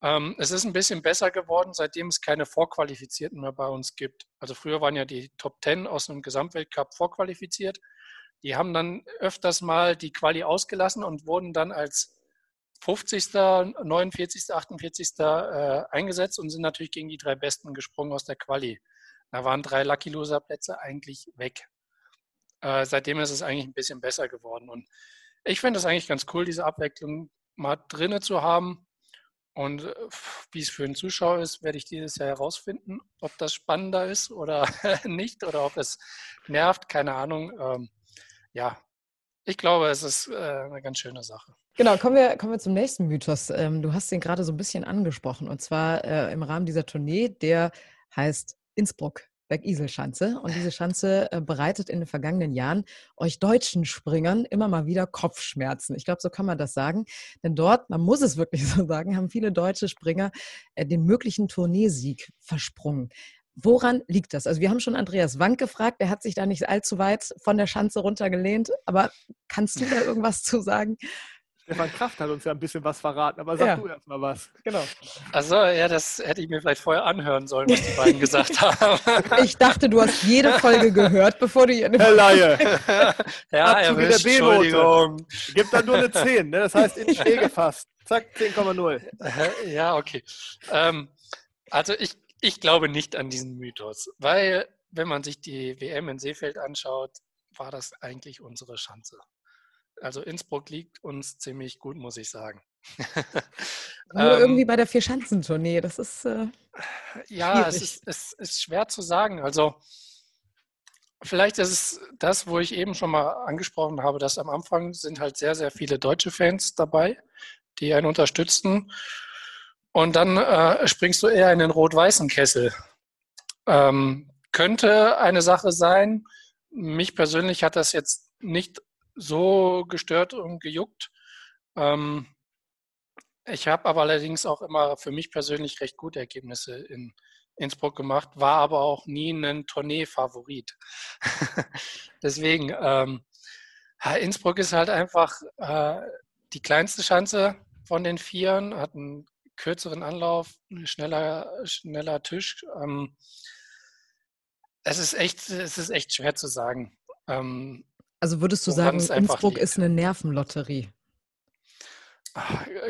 Ähm, es ist ein bisschen besser geworden, seitdem es keine Vorqualifizierten mehr bei uns gibt. Also früher waren ja die Top 10 aus einem Gesamtweltcup vorqualifiziert. Die haben dann öfters mal die Quali ausgelassen und wurden dann als 50., 49., 48. Äh, eingesetzt und sind natürlich gegen die drei Besten gesprungen aus der Quali. Da waren drei Lucky Loser Plätze eigentlich weg. Äh, seitdem ist es eigentlich ein bisschen besser geworden. Und ich finde es eigentlich ganz cool, diese Abwechslung mal drinne zu haben. Und äh, wie es für einen Zuschauer ist, werde ich dieses Jahr herausfinden, ob das spannender ist oder *laughs* nicht oder ob es nervt, keine Ahnung. Ähm, ja, ich glaube, es ist äh, eine ganz schöne Sache. Genau, kommen wir, kommen wir zum nächsten Mythos. Ähm, du hast den gerade so ein bisschen angesprochen und zwar äh, im Rahmen dieser Tournee, der heißt Innsbruck. Bergiselschanze. Und diese Schanze äh, bereitet in den vergangenen Jahren euch deutschen Springern immer mal wieder Kopfschmerzen. Ich glaube, so kann man das sagen. Denn dort, man muss es wirklich *laughs* so sagen, haben viele deutsche Springer äh, den möglichen Tourneesieg versprungen. Woran liegt das? Also wir haben schon Andreas Wank gefragt, der hat sich da nicht allzu weit von der Schanze runtergelehnt, aber kannst du da *laughs* irgendwas zu sagen? Stefan Kraft hat uns ja ein bisschen was verraten, aber sag ja. du erst mal was. Genau. Also, ja, das hätte ich mir vielleicht vorher anhören sollen, was die beiden gesagt *laughs* haben. Ich dachte, du hast jede Folge gehört, bevor du hier. Herr Laie. *laughs* ja, Abzug der B-Note. Gibt dann nur eine 10, ne? das heißt in Schnee gefasst. Zack, 10,0. Ja, okay. Ähm, also, ich ich glaube nicht an diesen Mythos, weil wenn man sich die WM in Seefeld anschaut, war das eigentlich unsere Chance. Also Innsbruck liegt uns ziemlich gut, muss ich sagen. *laughs* *laughs* Nur ähm, irgendwie bei der Vierschanzentournee, das ist äh, ja, es ist, es ist schwer zu sagen. Also vielleicht ist es das, wo ich eben schon mal angesprochen habe, dass am Anfang sind halt sehr, sehr viele deutsche Fans dabei, die einen unterstützen und dann äh, springst du eher in den rot-weißen Kessel. Ähm, könnte eine Sache sein. Mich persönlich hat das jetzt nicht so gestört und gejuckt. Ähm, ich habe aber allerdings auch immer für mich persönlich recht gute Ergebnisse in Innsbruck gemacht, war aber auch nie ein Tournee-Favorit. *laughs* Deswegen, ähm, Innsbruck ist halt einfach äh, die kleinste Schanze von den Vieren, hat einen kürzeren Anlauf, schneller, schneller Tisch. Ähm, es ist echt, es ist echt schwer zu sagen. Ähm, also würdest du sagen, Innsbruck liegt. ist eine Nervenlotterie?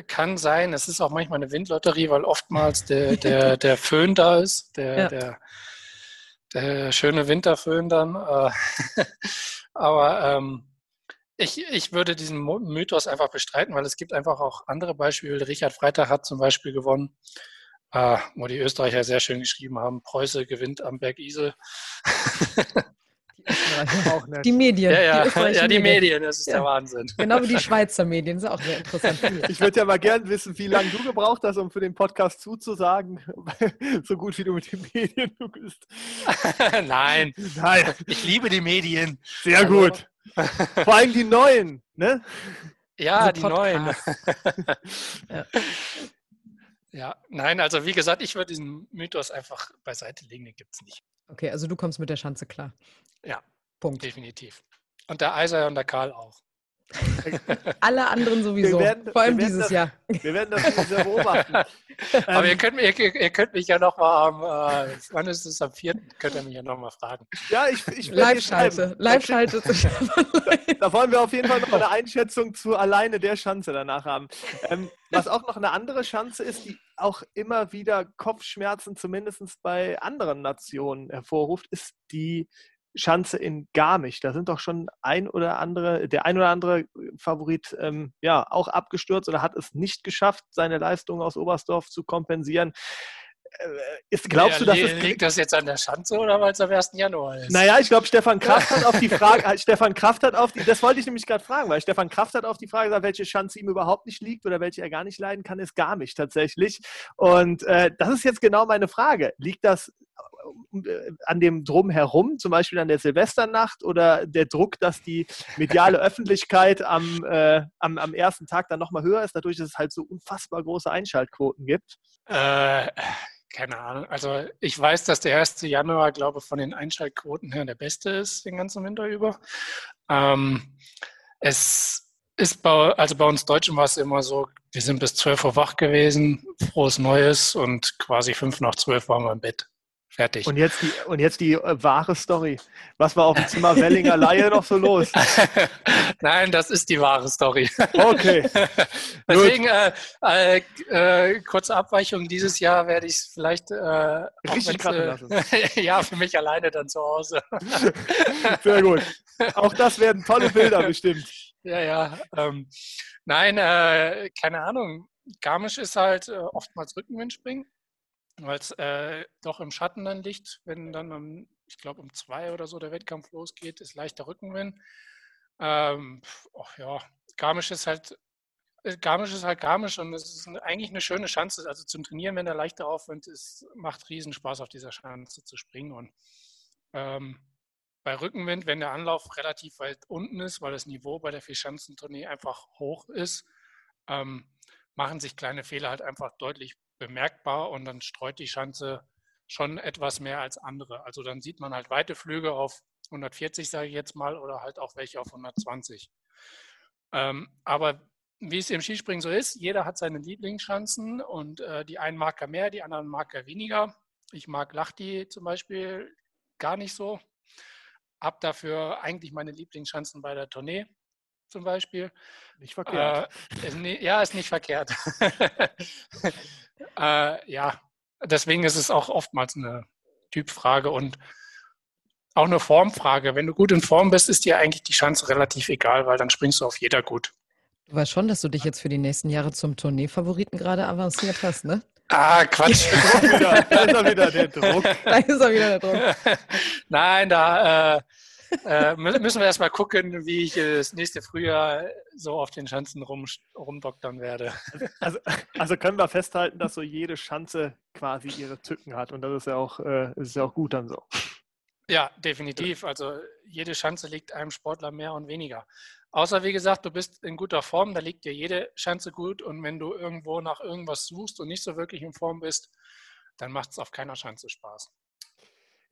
Kann sein. Es ist auch manchmal eine Windlotterie, weil oftmals der, *laughs* der, der Föhn da ist, der, ja. der, der schöne Winterföhn dann. Äh, *laughs* aber ähm, ich, ich würde diesen Mythos einfach bestreiten, weil es gibt einfach auch andere Beispiele. Richard Freitag hat zum Beispiel gewonnen, äh, wo die Österreicher sehr schön geschrieben haben, Preuße gewinnt am Berg Isel. *laughs* Die, die Medien. Ja, ja, die, *laughs* ja, die Medien, das ist ja. der Wahnsinn. Genau wie die *laughs* Schweizer Medien, das ist auch sehr interessant. Ich würde ja mal gern wissen, wie lange du gebraucht hast, um für den Podcast zuzusagen, *laughs* so gut wie du mit den Medien bist. Nein. Nein. Ich liebe die Medien. Sehr also, gut. Vor allem die neuen, ne? Ja, die neuen. ja. ja, nein, also wie gesagt, ich würde diesen Mythos einfach beiseite legen, den gibt es nicht. Okay, also du kommst mit der Schanze klar. Ja, Punkt. Definitiv. Und der Eiser und der Karl auch. *laughs* Alle anderen sowieso. Werden, Vor allem dieses das, Jahr. Wir werden das sehr beobachten. *laughs* Aber ähm, ihr, könnt, ihr, ihr, könnt, mich ja noch mal am, äh, wann ist es am 4. könnt ihr mich ja noch mal fragen. Ja, ich, ich Live-Schalte. Live-Schalte. da, *laughs* da wollen wir auf jeden Fall noch eine Einschätzung zu alleine der Schanze danach haben. Ähm, was auch noch eine andere Schanze ist, die auch immer wieder Kopfschmerzen zumindest bei anderen Nationen hervorruft, ist die Schanze in Garmisch. Da sind doch schon ein oder andere, der ein oder andere Favorit ähm, ja auch abgestürzt oder hat es nicht geschafft, seine Leistung aus Oberstdorf zu kompensieren. Äh, ist, glaubst ja, du, dass es liegt das jetzt an der Schanze oder weil es am 1. Januar ist? Naja, ich glaube, Stefan Kraft *laughs* hat auf die Frage, äh, Stefan Kraft hat auf die, das wollte ich nämlich gerade fragen, weil Stefan Kraft hat auf die Frage gesagt, welche Schanze ihm überhaupt nicht liegt oder welche er gar nicht leiden kann, ist Garmisch tatsächlich. Und äh, das ist jetzt genau meine Frage. Liegt das äh, an dem Drumherum, zum Beispiel an der Silvesternacht oder der Druck, dass die mediale Öffentlichkeit am, äh, am, am ersten Tag dann nochmal höher ist, dadurch, dass es halt so unfassbar große Einschaltquoten gibt? Äh, keine Ahnung. Also ich weiß, dass der 1. Januar, glaube ich, von den Einschaltquoten her der beste ist den ganzen Winter über. Ähm, es ist bei, also bei uns Deutschen war es immer so, wir sind bis 12 Uhr wach gewesen, frohes Neues und quasi fünf nach zwölf waren wir im Bett Fertig. Und jetzt die, und jetzt die äh, wahre Story. Was war auf dem Zimmer Wellinger Laie noch so los? *laughs* Nein, das ist die wahre Story. Okay. *laughs* Deswegen, äh, äh, äh, kurze Abweichung. Dieses Jahr werde ich es vielleicht äh, Richtig krachen lassen. *laughs* ja, für mich alleine dann zu Hause. Sehr gut. Auch das werden tolle Bilder bestimmt. Ja, ja. Ähm, nein, äh, keine Ahnung. Garmisch ist halt äh, oftmals Rückenwindspringen weil es äh, doch im Schatten dann liegt, wenn dann, um, ich glaube, um zwei oder so der Wettkampf losgeht, ist leichter Rückenwind. Ähm, ach ja, Garmisch ist halt äh, Garmisch ist halt Garmisch und es ist eigentlich eine schöne Chance. Also zum Trainieren, wenn der leichter Aufwind ist, macht riesen Spaß auf dieser Schanze zu springen. Und ähm, bei Rückenwind, wenn der Anlauf relativ weit unten ist, weil das Niveau bei der Vierschanzentournee einfach hoch ist, ähm, machen sich kleine Fehler halt einfach deutlich bemerkbar und dann streut die Schanze schon etwas mehr als andere. Also dann sieht man halt weite Flüge auf 140, sage ich jetzt mal, oder halt auch welche auf 120. Ähm, aber wie es im Skispringen so ist, jeder hat seine Lieblingsschanzen und äh, die einen mag er mehr, die anderen mag er weniger. Ich mag Lachti zum Beispiel gar nicht so. Hab dafür eigentlich meine Lieblingsschanzen bei der Tournee zum Beispiel. Nicht verkehrt. Äh, ist, ja, ist nicht verkehrt. *laughs* äh, ja, deswegen ist es auch oftmals eine Typfrage und auch eine Formfrage. Wenn du gut in Form bist, ist dir eigentlich die Chance relativ egal, weil dann springst du auf jeder gut. Du weißt schon, dass du dich jetzt für die nächsten Jahre zum Tourneefavoriten gerade avanciert hast, ne? Ah, Quatsch. *laughs* da ist er wieder, der Druck. *laughs* Da ist er wieder, der Druck. Nein, da äh, äh, müssen wir erstmal gucken, wie ich das nächste Frühjahr so auf den Schanzen rum, rumdoktern werde. Also, also, können wir festhalten, dass so jede Schanze quasi ihre Tücken hat und das ist ja auch, äh, ist ja auch gut dann so. Ja, definitiv. Also jede Schanze liegt einem Sportler mehr und weniger. Außer wie gesagt, du bist in guter Form, da liegt dir jede Schanze gut und wenn du irgendwo nach irgendwas suchst und nicht so wirklich in Form bist, dann macht es auf keiner Schanze Spaß.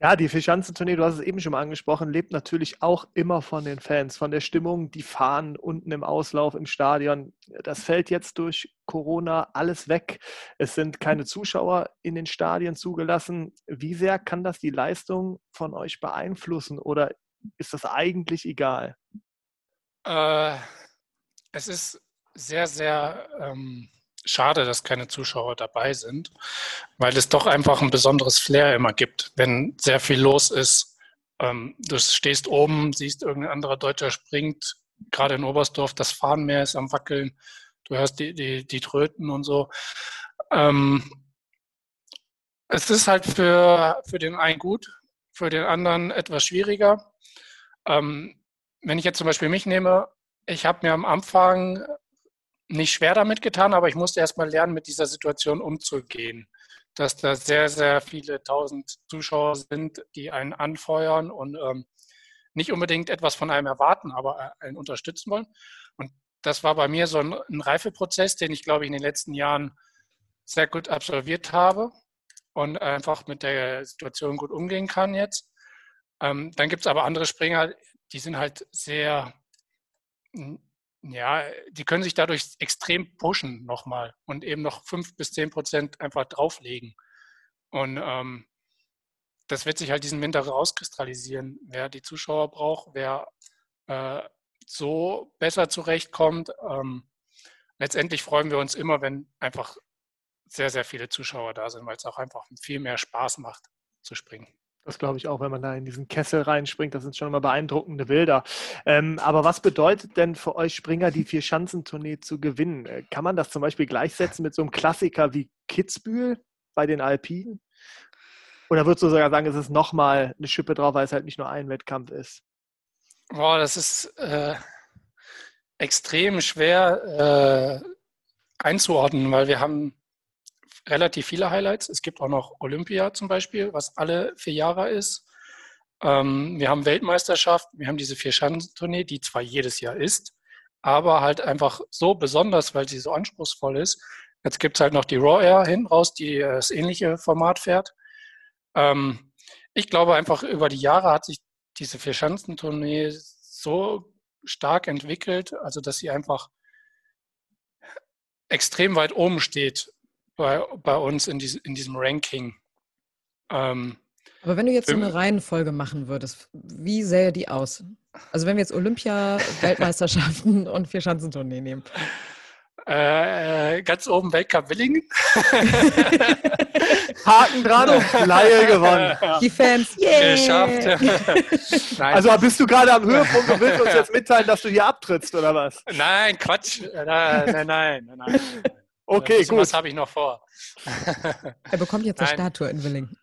Ja, die Vierschanzentournee, du hast es eben schon mal angesprochen, lebt natürlich auch immer von den Fans, von der Stimmung, die fahren unten im Auslauf im Stadion. Das fällt jetzt durch Corona alles weg. Es sind keine Zuschauer in den Stadien zugelassen. Wie sehr kann das die Leistung von euch beeinflussen oder ist das eigentlich egal? Äh, es ist sehr, sehr ähm, schade, dass keine Zuschauer dabei sind, weil es doch einfach ein besonderes Flair immer gibt, wenn sehr viel los ist. Ähm, du stehst oben, siehst irgendein anderer Deutscher springt, gerade in Oberstdorf, das Fahnenmeer ist am Wackeln, du hörst die, die, die Tröten und so. Ähm, es ist halt für, für den einen gut, für den anderen etwas schwieriger. Ähm, wenn ich jetzt zum Beispiel mich nehme, ich habe mir am Anfang nicht schwer damit getan, aber ich musste erst mal lernen, mit dieser Situation umzugehen. Dass da sehr, sehr viele tausend Zuschauer sind, die einen anfeuern und ähm, nicht unbedingt etwas von einem erwarten, aber einen unterstützen wollen. Und das war bei mir so ein, ein Reifeprozess, den ich, glaube ich, in den letzten Jahren sehr gut absolviert habe und einfach mit der Situation gut umgehen kann jetzt. Ähm, dann gibt es aber andere Springer, die sind halt sehr ja, die können sich dadurch extrem pushen nochmal und eben noch fünf bis zehn Prozent einfach drauflegen. Und ähm, das wird sich halt diesen Winter rauskristallisieren, wer die Zuschauer braucht, wer äh, so besser zurechtkommt. Ähm, letztendlich freuen wir uns immer, wenn einfach sehr, sehr viele Zuschauer da sind, weil es auch einfach viel mehr Spaß macht zu springen. Das glaube ich auch, wenn man da in diesen Kessel reinspringt. Das sind schon immer beeindruckende Bilder. Ähm, aber was bedeutet denn für euch Springer, die Vier-Schanzentournee zu gewinnen? Äh, kann man das zum Beispiel gleichsetzen mit so einem Klassiker wie Kitzbühel bei den Alpinen? Oder würdest du sogar sagen, es ist nochmal eine Schippe drauf, weil es halt nicht nur ein Wettkampf ist? Boah, das ist äh, extrem schwer äh, einzuordnen, weil wir haben relativ viele Highlights. Es gibt auch noch Olympia zum Beispiel, was alle vier Jahre ist. Ähm, wir haben Weltmeisterschaft, wir haben diese Vier-Schanzentournee, die zwar jedes Jahr ist, aber halt einfach so besonders, weil sie so anspruchsvoll ist. Jetzt gibt es halt noch die Raw Air hin raus, die äh, das ähnliche Format fährt. Ähm, ich glaube einfach, über die Jahre hat sich diese Vier-Schanzentournee so stark entwickelt, also dass sie einfach extrem weit oben steht bei, bei uns in, dies, in diesem Ranking. Ähm, Aber wenn du jetzt so eine Reihenfolge machen würdest, wie sähe die aus? Also wenn wir jetzt Olympia, *laughs* Weltmeisterschaften und Vierschanzentournee nehmen. Äh, ganz oben Weltcup Willingen. *laughs* Haken dran und Laie gewonnen. *laughs* Die Fans, yeah. Geschafft. nein. Also bist du gerade am Höhepunkt und willst uns jetzt mitteilen, dass du hier abtrittst, oder was? nein, Quatsch. Nein, nein, nein. nein, nein. Okay, Was gut. habe ich noch vor? *laughs* Er bekommt jetzt eine Nein. Statue in Willingen.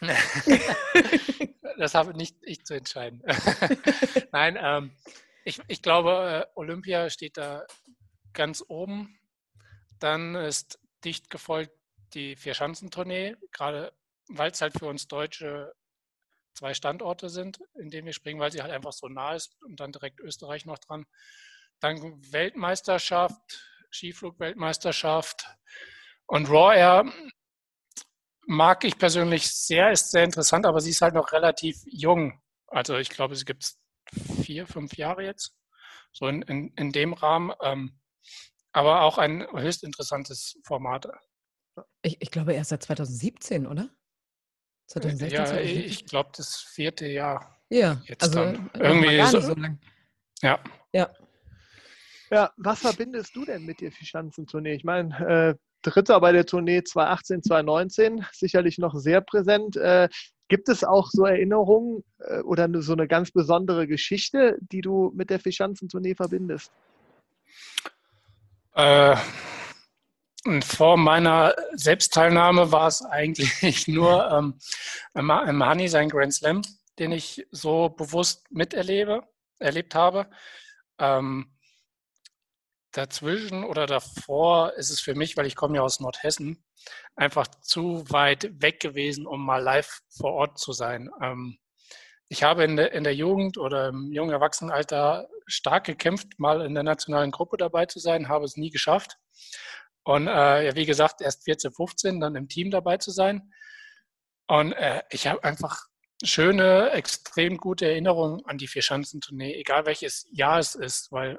*laughs* das habe nicht ich zu entscheiden. *laughs* Nein, ähm, ich, ich glaube, äh, Olympia steht da ganz oben. Dann ist dicht gefolgt die Vierschanzentournee, gerade weil es halt für uns Deutsche zwei Standorte sind, in denen wir springen, weil sie halt einfach so nah ist und dann direkt Österreich noch dran. Dann Weltmeisterschaft, Skiflug-Weltmeisterschaft und Raw Air mag ich persönlich sehr, ist sehr interessant, aber sie ist halt noch relativ jung. Also ich glaube, sie gibt es vier, fünf Jahre jetzt, so in, in, in dem Rahmen. Ähm, aber auch ein höchst interessantes Format. Ich, ich glaube erst seit 2017, oder? 2016, Ja, 2017? ich glaube, das vierte Jahr. Ja, jetzt also dann. mal Irgendwie so- so lang. Ja. Ja. Ja, was verbindest du denn mit der Vierschanzentournee? Ich meine, äh, Dritter bei der Tournee 2018, 2019, sicherlich noch sehr präsent. Äh, gibt es auch so Erinnerungen äh, oder so eine ganz besondere Geschichte, die du mit der Vierschanzentournee verbindest? Äh, vor meiner Selbstteilnahme war es eigentlich *laughs* nur ähm, im Honey sein Grand Slam, den ich so bewusst miterlebe, erlebt habe. Ähm, dazwischen oder davor ist es für mich, weil ich komme ja aus Nordhessen, einfach zu weit weg gewesen, um mal live vor Ort zu sein. Ähm, ich habe in der, in der Jugend oder im jungen Erwachsenenalter stark gekämpft, mal in der nationalen Gruppe dabei zu sein, habe es nie geschafft. Und äh, ja, wie gesagt, erst 14, 15, dann im Team dabei zu sein. Und äh, ich habe einfach schöne, extrem gute Erinnerungen an die Vierschanzentournee, egal welches Jahr es ist, weil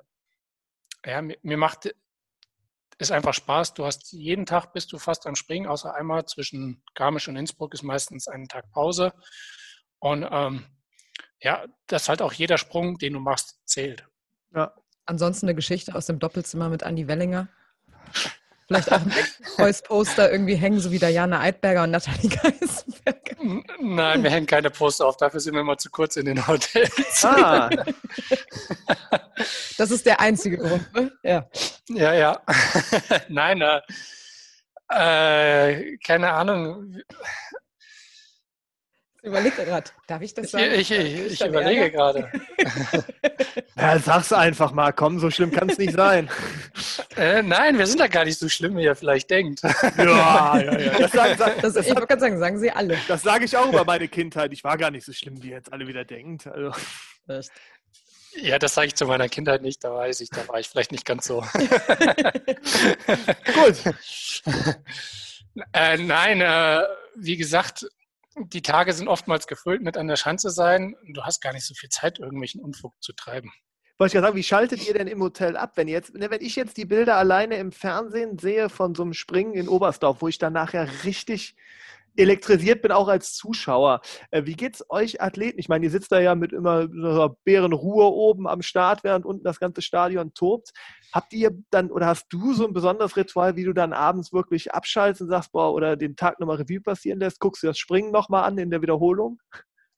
ja, mir, macht es einfach Spaß. Du hast jeden Tag bist du fast am Springen, außer einmal zwischen Garmisch und Innsbruck ist meistens einen Tag Pause. Und ähm, ja, dass halt auch jeder Sprung, den du machst, zählt. Ja. Ansonsten eine Geschichte aus dem Doppelzimmer mit Andi Wellinger. Vielleicht auch ein Kreuzposter irgendwie hängen, so wie Diana Eidberger und Nathalie Geisberger. Nein, wir hängen keine Poster auf, dafür sind wir mal zu kurz in den Hotels. Ah, *laughs* Das ist der einzige Grund, ne? Ja. Ja, ja. *laughs* Nein, äh, äh, keine Ahnung. Überlege gerade, darf ich das sagen? Ich, ich, ich, ich überlege Ärger? gerade. *laughs* ja, sag's einfach mal, komm, so schlimm kann es nicht sein. *laughs* Äh, nein, wir sind da gar nicht so schlimm, wie ihr vielleicht denkt. Ja, ja, ja. Das, sagen, sag, Das, das, ich wollte gerade sagen, sagen Sie alle. das sage ich auch über meine Kindheit. Ich war gar nicht so schlimm, wie jetzt alle wieder denkt. Also, Echt. Ja, das sage ich zu meiner Kindheit nicht, da weiß ich, da war ich vielleicht nicht ganz so. *laughs* gut. Äh, nein, äh, wie gesagt, die Tage sind oftmals gefüllt mit an der Schanze sein. Du hast gar nicht so viel Zeit, irgendwelchen Unfug zu treiben. Wollte ich gerade sagen, wie schaltet ihr denn im Hotel ab? Wenn, jetzt, ne, wenn ich jetzt die Bilder alleine im Fernsehen sehe von so einem Springen in Oberstdorf, wo ich dann nachher richtig elektrisiert bin, auch als Zuschauer. Äh, wie geht's euch Athleten? Ich meine, ihr sitzt da ja mit immer so einer Bärenruhe oben am Start, während unten das ganze Stadion tobt. Habt ihr dann oder hast du so ein besonderes Ritual, wie du dann abends wirklich abschaltest und sagst, boah, oder den Tag nochmal Revue passieren lässt, guckst du das Springen nochmal an in der Wiederholung?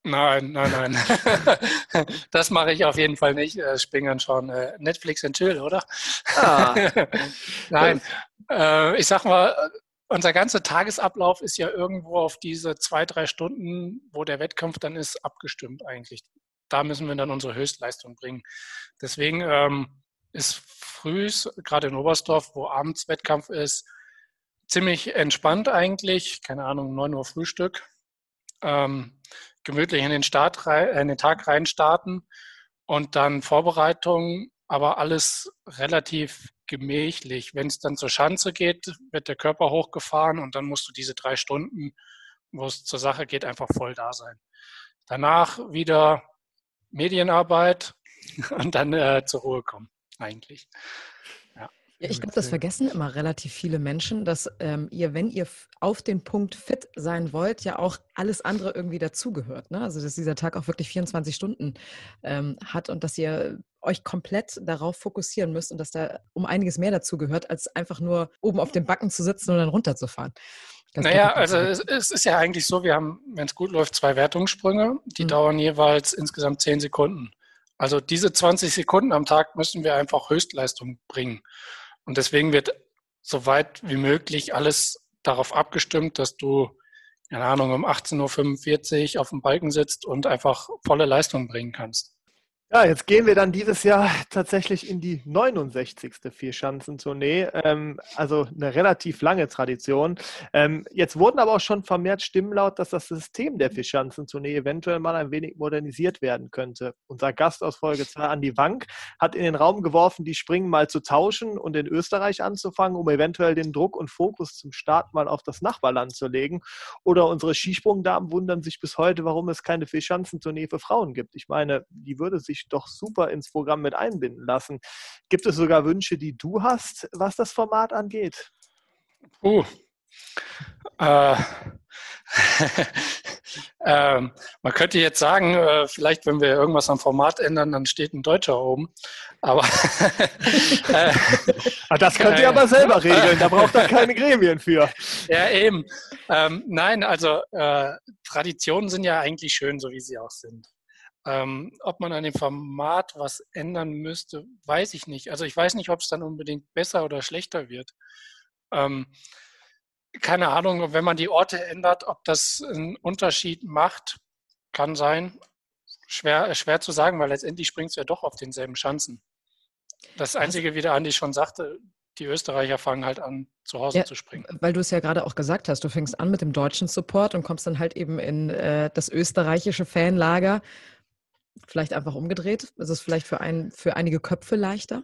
Nein, nein, nein. *laughs* das mache ich auf jeden Fall nicht. Äh, Springen anschauen. Äh, Netflix and chill, oder? Ah, *laughs* Nein, ich sag mal, unser ganzer Tagesablauf ist ja irgendwo auf diese zwei, drei Stunden, wo der Wettkampf dann ist, abgestimmt eigentlich. Da müssen wir dann unsere Höchstleistung bringen. Deswegen ähm, ist frühs, gerade in Oberstdorf, wo abends Wettkampf ist, ziemlich entspannt eigentlich. Keine Ahnung, 9 Uhr Frühstück. Ähm, gemütlich in den, Start äh, in den Tag rein starten und dann Vorbereitung, aber alles relativ gemächlich. Wenn es dann zur Schanze geht, wird der Körper hochgefahren und dann musst du diese drei Stunden, wo es zur Sache geht, einfach voll da sein. Danach wieder Medienarbeit *laughs* und dann äh, zur Ruhe kommen, eigentlich. Ja, ich glaube, das vergessen immer relativ viele Menschen, dass ähm, ihr, wenn ihr auf den Punkt fit sein wollt, ja auch alles andere irgendwie dazugehört. Ne? Also, dass dieser Tag auch wirklich 24 Stunden ähm, hat und dass ihr euch komplett darauf fokussieren müsst und dass da um einiges mehr dazu gehört, als einfach nur oben auf dem Backen zu sitzen und dann runterzufahren. Das naja, also es, es, ist ja eigentlich so, wir haben, wenn es gut läuft, zwei Wertungssprünge, die mhm. dauern jeweils insgesamt 10 Sekunden. Also diese 20 Sekunden am Tag müssen wir einfach Höchstleistung bringen. Und deswegen wird so weit wie möglich alles darauf abgestimmt, dass du, keine Ahnung, um 18.45 Uhr auf dem Balken sitzt und einfach volle Leistung bringen kannst. Ja, jetzt gehen wir dann dieses Jahr tatsächlich in die 69. Vierschanzentournee, ähm, also eine relativ lange Tradition. Ähm, jetzt wurden aber auch schon vermehrt Stimmen laut, dass das System der Vierschanzentournee eventuell mal ein wenig modernisiert werden könnte. Unser Gast aus Folge 2, Andi Wank, hat in den Raum geworfen, die Springen mal zu tauschen und in Österreich anzufangen, um eventuell den Druck und Fokus zum Start mal auf das Nachbarland zu legen. Oder unsere Skisprungdamen wundern sich bis heute, warum es keine Vierschanzentournee für Frauen gibt. Ich meine, die würde sich sich doch super ins Programm mit einbinden lassen. Gibt es sogar Wünsche, die du hast, was das Format angeht? Uh. Äh, *laughs* ähm, man könnte jetzt sagen, äh, vielleicht wenn wir irgendwas am Format ändern, dann steht ein Deutscher oben. Aber *laughs* äh, ah, das könnt ihr aber selber *laughs* regeln, da braucht ihr keine Gremien für. Ja, eben. Ähm, nein, also äh, Traditionen sind ja eigentlich schön, so wie sie auch sind. Ähm, ob man an dem Format was ändern müsste, weiß ich nicht. Also ich weiß nicht, ob es dann unbedingt besser oder schlechter wird. Ähm, keine Ahnung, wenn man die Orte ändert, ob das einen Unterschied macht, kann sein. Schwer, schwer zu sagen, weil letztendlich springst du ja doch auf denselben Schanzen. Das Einzige, wie der Andi schon sagte, die Österreicher fangen halt an, zu Hause ja, zu springen. Weil du es ja gerade auch gesagt hast, du fängst an mit dem deutschen Support und kommst dann halt eben in äh, das österreichische Fanlager vielleicht einfach umgedreht? Ist es vielleicht für, ein, für einige Köpfe leichter?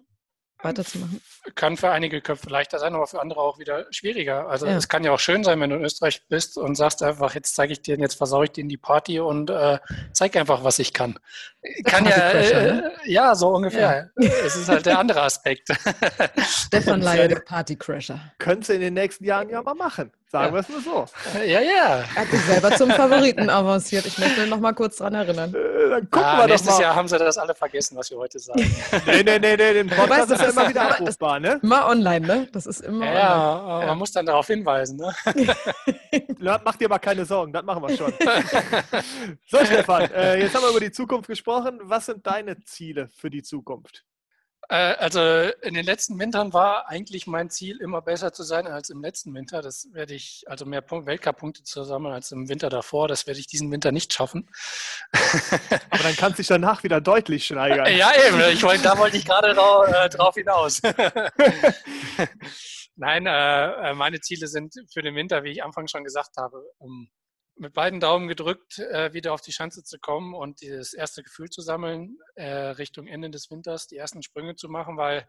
weiterzumachen? Kann für einige Köpfe leichter sein, aber für andere auch wieder schwieriger. Also ja. es kann ja auch schön sein, wenn du in Österreich bist und sagst einfach, jetzt zeige ich dir, jetzt versaue ich dir in die Party und äh, zeig einfach, was ich kann. *laughs* Kann ja, äh, ne? ja, so ungefähr. Ja. *laughs* Es ist halt der andere Aspekt. *laughs* Stefan Leier, der Partycrasher. Könntest du in den nächsten Jahren ja mal machen. Sagen ja. wir es nur so. Ja, ja. Er hat sich selber zum Favoriten avanciert. Ich möchte noch mal kurz dran erinnern. Äh, dann gucken ah, wir nächstes Jahr haben sie das alle vergessen, was wir heute sagen. *laughs* nee, nee, nee, nee, den Podcast ist ja immer wieder abrufbar, ne? Immer online, ne? Das ist immer ja, online. Ja, man muss dann darauf hinweisen, ne? *laughs* Mach dir aber keine Sorgen, das machen wir schon. *laughs* so, Stefan, äh, jetzt haben wir über die Zukunft gesprochen. Was sind deine Ziele für die Zukunft? Äh, also in den letzten Wintern war eigentlich mein Ziel, immer besser zu sein als im letzten Winter. Das werde ich, also mehr Weltcup-Punkte zu sammeln als im Winter davor. Das werde ich diesen Winter nicht schaffen. Aber dann kannst du dich danach wieder deutlich steigern. Ja, eben. Ich wollte, da wollte ich gerade drauf, äh, drauf hinaus. *laughs* Nein, äh, äh, meine Ziele sind für den Winter, wie ich anfangs schon gesagt habe, um mit beiden Daumen gedrückt, äh, wieder auf die Schanze zu kommen und dieses erste Gefühl zu sammeln, äh, Richtung Ende des Winters die ersten Sprünge zu machen, weil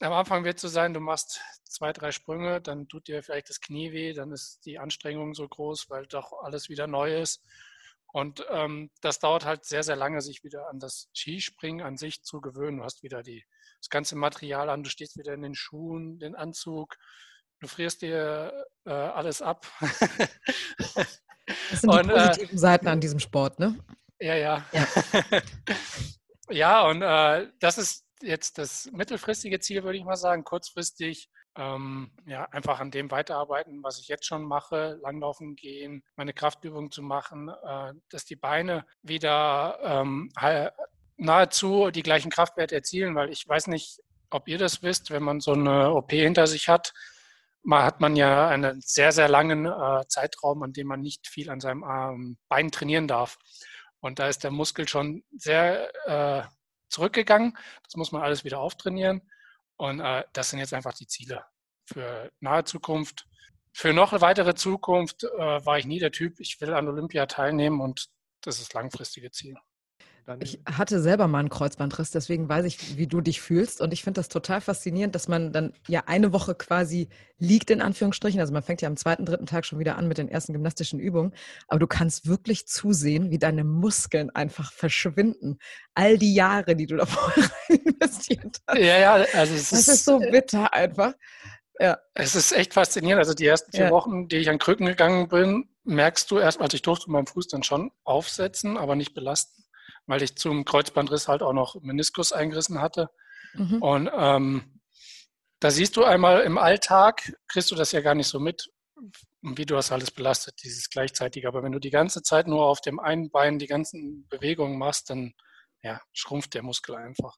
am Anfang wird es so sein, du machst zwei, drei Sprünge, dann tut dir vielleicht das Knie weh, dann ist die Anstrengung so groß, weil doch alles wieder neu ist. Und ähm, das dauert halt sehr, sehr lange, sich wieder an das Skispringen an sich zu gewöhnen. Du hast wieder die, das ganze Material an, du stehst wieder in den Schuhen, den Anzug, du frierst dir äh, alles ab. *laughs* Das sind die und, äh, positiven äh, Seiten an diesem Sport, ne? Ja, ja. Ja, *laughs* ja und äh, das ist jetzt das mittelfristige Ziel, würde ich mal sagen. Kurzfristig ähm, ja, einfach an dem weiterarbeiten, was ich jetzt schon mache, langlaufen gehen, meine Kraftübungen zu machen, äh, dass die Beine wieder ähm, nahezu die gleichen Kraftwerte erzielen, weil ich weiß nicht, ob ihr das wisst, wenn man so eine OP hinter sich hat, mal hat man ja einen sehr, sehr langen äh, Zeitraum, an dem man nicht viel an seinem ähm, Bein trainieren darf. Und da ist der Muskel schon sehr äh, zurückgegangen. Das muss man alles wieder auftrainieren. Und äh, das sind jetzt einfach die Ziele für nahe Zukunft. Für noch eine weitere Zukunft äh, war ich nie der Typ, ich will an Olympia teilnehmen und das ist das langfristige Ziel. Dann Ich hatte selber mal einen Kreuzbandriss, deswegen weiß ich, wie du dich fühlst. Und ich finde das total faszinierend, dass man dann ja eine Woche quasi liegt, in Anführungsstrichen. Also man fängt ja am zweiten, dritten Tag schon wieder an mit den ersten gymnastischen Übungen. Aber du kannst wirklich zusehen, wie deine Muskeln einfach verschwinden. All die Jahre, die du da *laughs* vorher rein investiert hast. Ja, ja, also es Das ist, ist so bitter einfach. Ja. es ist echt faszinierend. Also die ersten vier Ja. Wochen, die ich an Krücken gegangen bin, merkst du erst, also ich durfte meinen Fuß dann schon aufsetzen, aber nicht belasten, weil ich zum Kreuzbandriss halt auch noch Meniskus eingerissen hatte. Mhm. Und ähm, da siehst du einmal im Alltag, kriegst du das ja gar nicht so mit, wie du das alles belastet, dieses gleichzeitig. Aber wenn du die ganze Zeit nur auf dem einen Bein die ganzen Bewegungen machst, dann ja, schrumpft der Muskel einfach.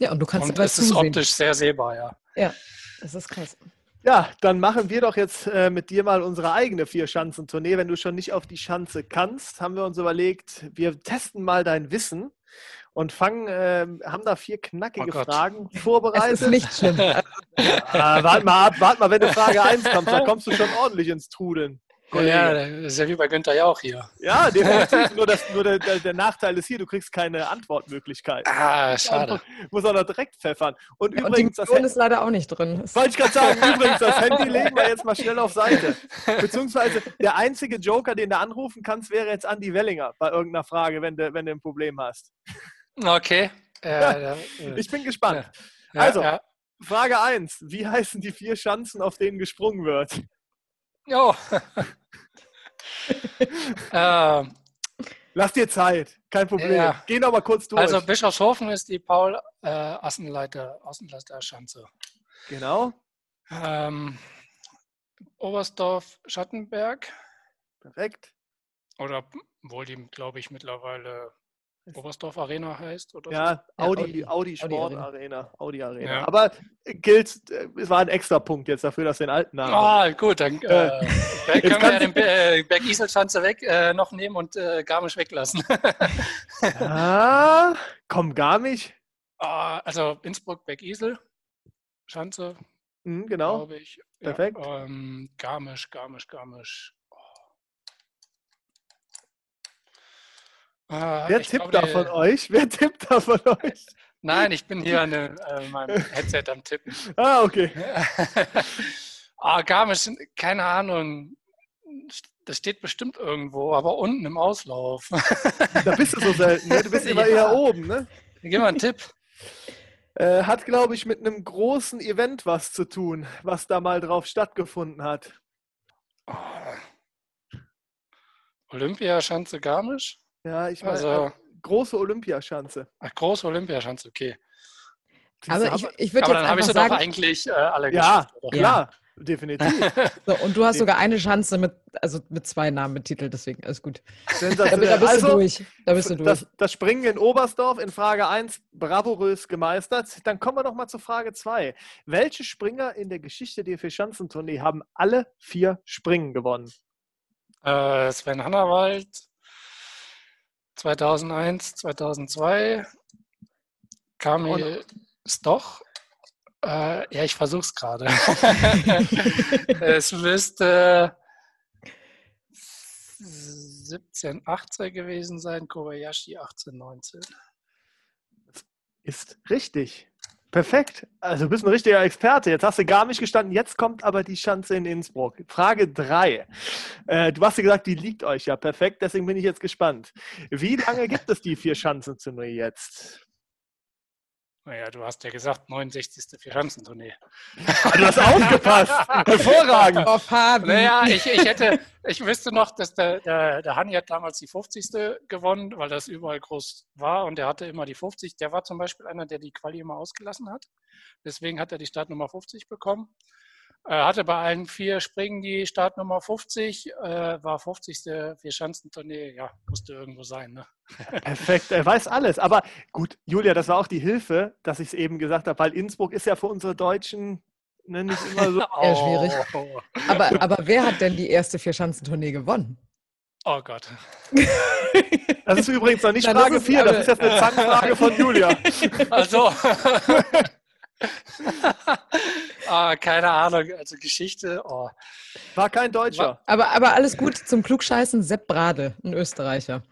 Ja, und du kannst Und es ist optisch sehr sehbar, ja. Ja, das ist krass. Ja, dann machen wir doch jetzt äh, mit dir mal unsere eigene Vier-Schanzentournee. Wenn du schon nicht auf die Schanze kannst, haben wir uns überlegt, wir testen mal dein Wissen und fangen, äh, haben da vier knackige Oh. Fragen *laughs* Es vorbereitet. ist nicht schlimm. Ah, *laughs* warte mal ab, warte mal, wenn du Frage 1 kommst, dann kommst du schon ordentlich ins Trudeln. Kollege. Ja, das ist ja wie bei Günther Jauch hier. Ja, nur das, nur der, der, der Nachteil ist hier, du kriegst keine Antwortmöglichkeit. Ah, schade. Muss auch noch direkt pfeffern. Und Und die übrigens, das ist leider auch nicht drin. Wollte ich gerade sagen, übrigens, das Handy legen wir jetzt mal schnell auf Seite. Beziehungsweise der einzige Joker, den du anrufen kannst, wäre jetzt Andi Wellinger bei irgendeiner Frage, wenn du, wenn du ein Problem hast. Okay. Ja, ja, Ich bin gespannt. ja, also, ja. Frage 1. Wie heißen die vier Schanzen, auf denen gesprungen wird? Jo. *laughs* äh, Lass dir Zeit, kein Problem. Ja. Geh noch mal kurz durch. also Bischofshofen ist die Paul äh, Assenleiter, Außenleiter Schanze. genau, Ähm, Oberstdorf Schattenberg perfekt. oder wohl die, glaube ich, mittlerweile Oberstdorf Arena heißt oder Ja, Ja, Audi, Audi- Audi, Sport Arena. Arena. Audi Arena. Ja. Aber gilt, äh, es war ein extra Punkt jetzt dafür, dass den alten. Namen. Ah, gut, dann äh, können wir ja den Be- äh, Berg Isel Schanze weg äh, noch nehmen und äh, Garmisch weglassen. *laughs* Ah, komm, gar nicht. Ah, also Innsbruck Berg Isel Schanze, Hm, genau. glaube ich. Perfekt. Ja, ähm, Garmisch, Garmisch, Garmisch. Oh. Ah, Wer tippt glaube, da von euch? Wer tippt da von *laughs* euch? Nein, ich bin hier an äh, meinem *laughs* Headset am Tippen. Ah, okay. *laughs* ah, Garmisch, keine Ahnung. Das steht bestimmt irgendwo, aber unten im Auslauf. Da bist du so selten. Ne? Du bist immer Ja. eher oben. Ne? Gib mal einen Tipp. Äh, hat, glaube ich, mit einem großen Event was zu tun, was da mal drauf stattgefunden hat. Ah. Olympiaschanze Garmisch? Ja, ich meine, Also- große Olympiaschanze. Ach, große Olympiaschanze, okay. Also ich, ich würde Aber jetzt dann habe ich sagen, doch eigentlich äh, alle Ja, klar, definitiv. so, und du hast sogar eine Chance mit, also mit zwei Namen betitelt, deswegen alles gut. Da, Sensationell. da bist also, du durch. Da bist du durch. Das, das Springen in Oberstdorf in Frage 1 bravourös gemeistert. Dann kommen wir noch mal zu Frage 2. Welche Springer in der Geschichte der Vierschanzentournee haben alle vier Springen gewonnen? Äh, Sven Hannawald 2001, 2002. Kamil Stoch. Äh, ja, ich versuche es gerade. *laughs* es müsste 17, 18 gewesen sein, Kobayashi 18, 19. Ist richtig. Perfekt. Also du bist ein richtiger Experte. Jetzt hast du gar nicht gestanden. Jetzt kommt aber die Schanze in Innsbruck. Frage 3. Äh, du hast ja gesagt, die liegt euch ja perfekt. Deswegen bin ich jetzt gespannt. Wie lange gibt es die vier Schanzentournee jetzt? Naja, du hast ja gesagt, 69. Vierschanzentournee. Du *laughs* hast aufgepasst. Hervorragend. Fabi. Naja, ich, ich hätte, ich wüsste noch, dass der, der, der Hanni hat damals die 50. gewonnen, weil das überall groß war und der hatte immer die 50. Der war zum Beispiel einer, der die Quali immer ausgelassen hat. Deswegen hat er die Startnummer 50 bekommen. Er hatte bei allen vier Springen die Startnummer 50, äh, war 50. Vierschanzentournee, ja, musste irgendwo sein. Ne? *laughs* Perfekt, er weiß alles. Aber gut, Julia, das war auch die Hilfe, dass ich es eben gesagt habe, weil Innsbruck ist ja für unsere Deutschen ne, nicht immer so. *laughs* Eher schwierig. Oh, Aber, aber wer hat denn die erste Vierschanzentournee gewonnen? oh Gott. *laughs* Das ist übrigens noch nicht das Frage ist 4, das ist jetzt eine Zangfrage von Julia. Also, *laughs* Ah, keine Ahnung, also Geschichte. Oh. War kein Deutscher. Aber, aber alles gut zum Klugscheißen. Sepp Brade, ein Österreicher.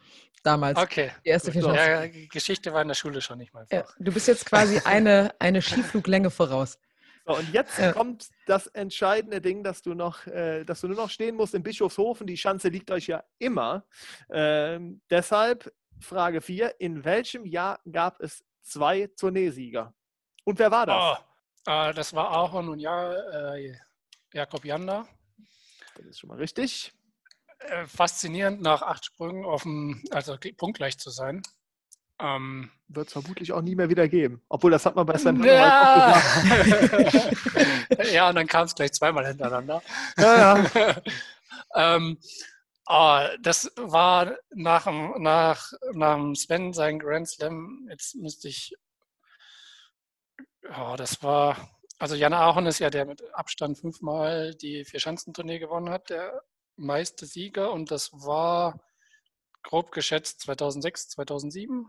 Damals. Okay. Die erste gut. Ja, Geschichte war in der Schule schon nicht mal. Ja, du bist jetzt quasi eine, eine Skifluglänge voraus. So, und jetzt Ja. kommt das entscheidende Ding, dass du noch, äh, dass du nur noch stehen musst in Bischofshofen. Die Schanze liegt euch ja immer. Ähm, deshalb Frage 4. In welchem Jahr gab es zwei Tourneesieger? Und wer war das? Oh, äh, das war auch nun ja äh, Jakob Janda. Das ist schon mal richtig. Äh, faszinierend nach acht Sprüngen auf dem, also punktgleich zu sein. Ähm, Wird es vermutlich auch nie mehr wieder geben. Obwohl, das hat man bei Sven ja. *laughs* Ja, und dann kam es gleich zweimal hintereinander. Ja, ja. *laughs* ähm, ah, das war nach, nach, nach dem Sven sein Grand Slam. Jetzt müsste ich. Ja, das war. Also Jan Aachen ist ja der mit Abstand fünfmal die Vierschanzentournee gewonnen hat, der meiste Sieger. Und das war grob geschätzt 2006, 2007.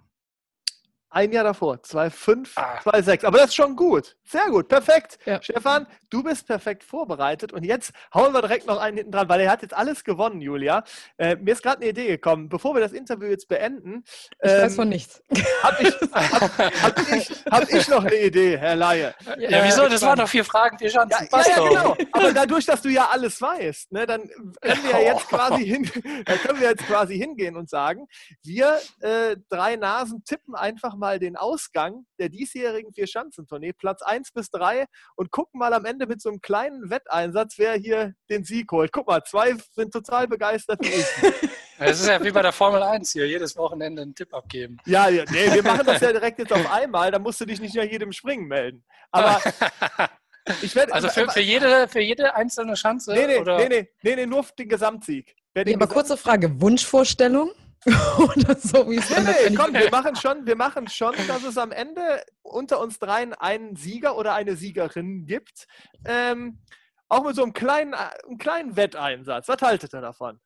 Ein Jahr davor, 2,5, Ah. 2,6. Aber das ist schon gut. Sehr gut, perfekt. Ja. Stefan, du bist perfekt vorbereitet. Und jetzt hauen wir direkt noch einen hinten dran, weil er hat jetzt alles gewonnen, Julia. Äh, mir ist gerade eine Idee gekommen. Bevor wir das Interview jetzt beenden, Ich weiß ähm, von nichts. habe ich, hab, hab ich, hab ich noch eine Idee, Herr Laie. Ja, wieso? Das waren doch vier Fragen, vier Chancen. Ja, ja, Passt ja, genau. Aber dadurch, dass du ja alles weißt, ne, dann können wir ja *laughs* jetzt quasi hin, dann können wir jetzt quasi hingehen und sagen, wir äh, drei Nasen tippen einfach mal den Ausgang der diesjährigen Vier-Schanzentournee, Platz 1 bis 3 und gucken mal am Ende mit so einem kleinen Wetteinsatz, wer hier den Sieg holt. Guck mal, zwei sind total begeistert. *laughs* Das ist ja wie bei der Formel 1 hier, jedes Wochenende einen Tipp abgeben. Ja, ja nee, wir machen das ja direkt jetzt auf einmal, da musst du dich nicht nach jedem Springen melden. Aber *laughs* ich werde Also für, für, jede, für jede einzelne Schanze? Nee, nee, oder? nee, nee, nee, nee, nur den Gesamtsieg. Den aber kurze Frage: Wunschvorstellung? *laughs* Oder so, wie es Nee, nee, komm, wir machen, schon, wir machen schon, dass es am Ende unter uns dreien einen Sieger oder eine Siegerin gibt. Ähm, auch mit so einem kleinen, äh, einem kleinen Wetteinsatz. Was haltet ihr davon?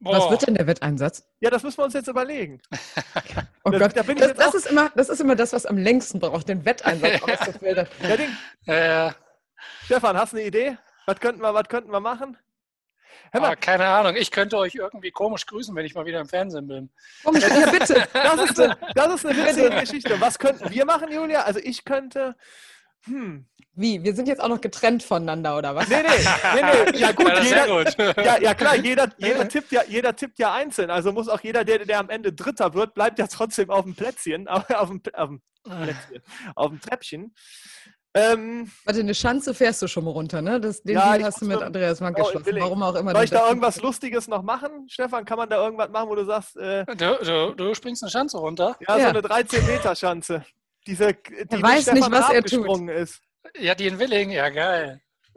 Was Boah. wird denn der Wetteinsatz? Ja, das müssen wir uns jetzt überlegen. *laughs* Oh Da- Gott, da bin ich das, das, auch- ist immer, das ist immer das, was am längsten braucht, den Wetteinsatz *laughs* auszufiltern. Ja, Ding. Äh, Stefan, hast du eine Idee? Was könnten wir, was könnten wir machen? Hör mal, ah, keine Ahnung, ich könnte euch irgendwie komisch grüßen, wenn ich mal wieder im Fernsehen bin. Komm, ja, bitte. das ist eine, *laughs* das ist eine witzige Geschichte. Was könnten wir machen, Julia? Also ich könnte. Hm. Wie? Wir sind jetzt auch noch getrennt voneinander, oder was? Nee, nee, nee, nee. *laughs* Ja gut, Ja, jeder, gut. Ja, ja klar, jeder, jeder, *laughs* tippt ja, jeder tippt ja einzeln. Also muss auch jeder, der, der am Ende Dritter wird, bleibt ja trotzdem auf dem Plätzchen, auf dem, auf dem, Plätzchen, auf dem Treppchen. Ähm, Warte, eine Schanze fährst du schon mal runter, ne? Das, den Ja, Deal hast du mit Andreas Mann Oh, geschlossen. will ich. Warum auch immer. soll ich da irgendwas Lustiges noch machen? Stefan, kann man da irgendwas machen, wo du sagst, äh, Du, du, du springst eine Schanze runter? ja, so Ja. eine 13-Meter-Schanze. Diese, die Er weiß nicht, Stefan was er abgesprungen ist. Ja, die in Willing, ja geil. *laughs*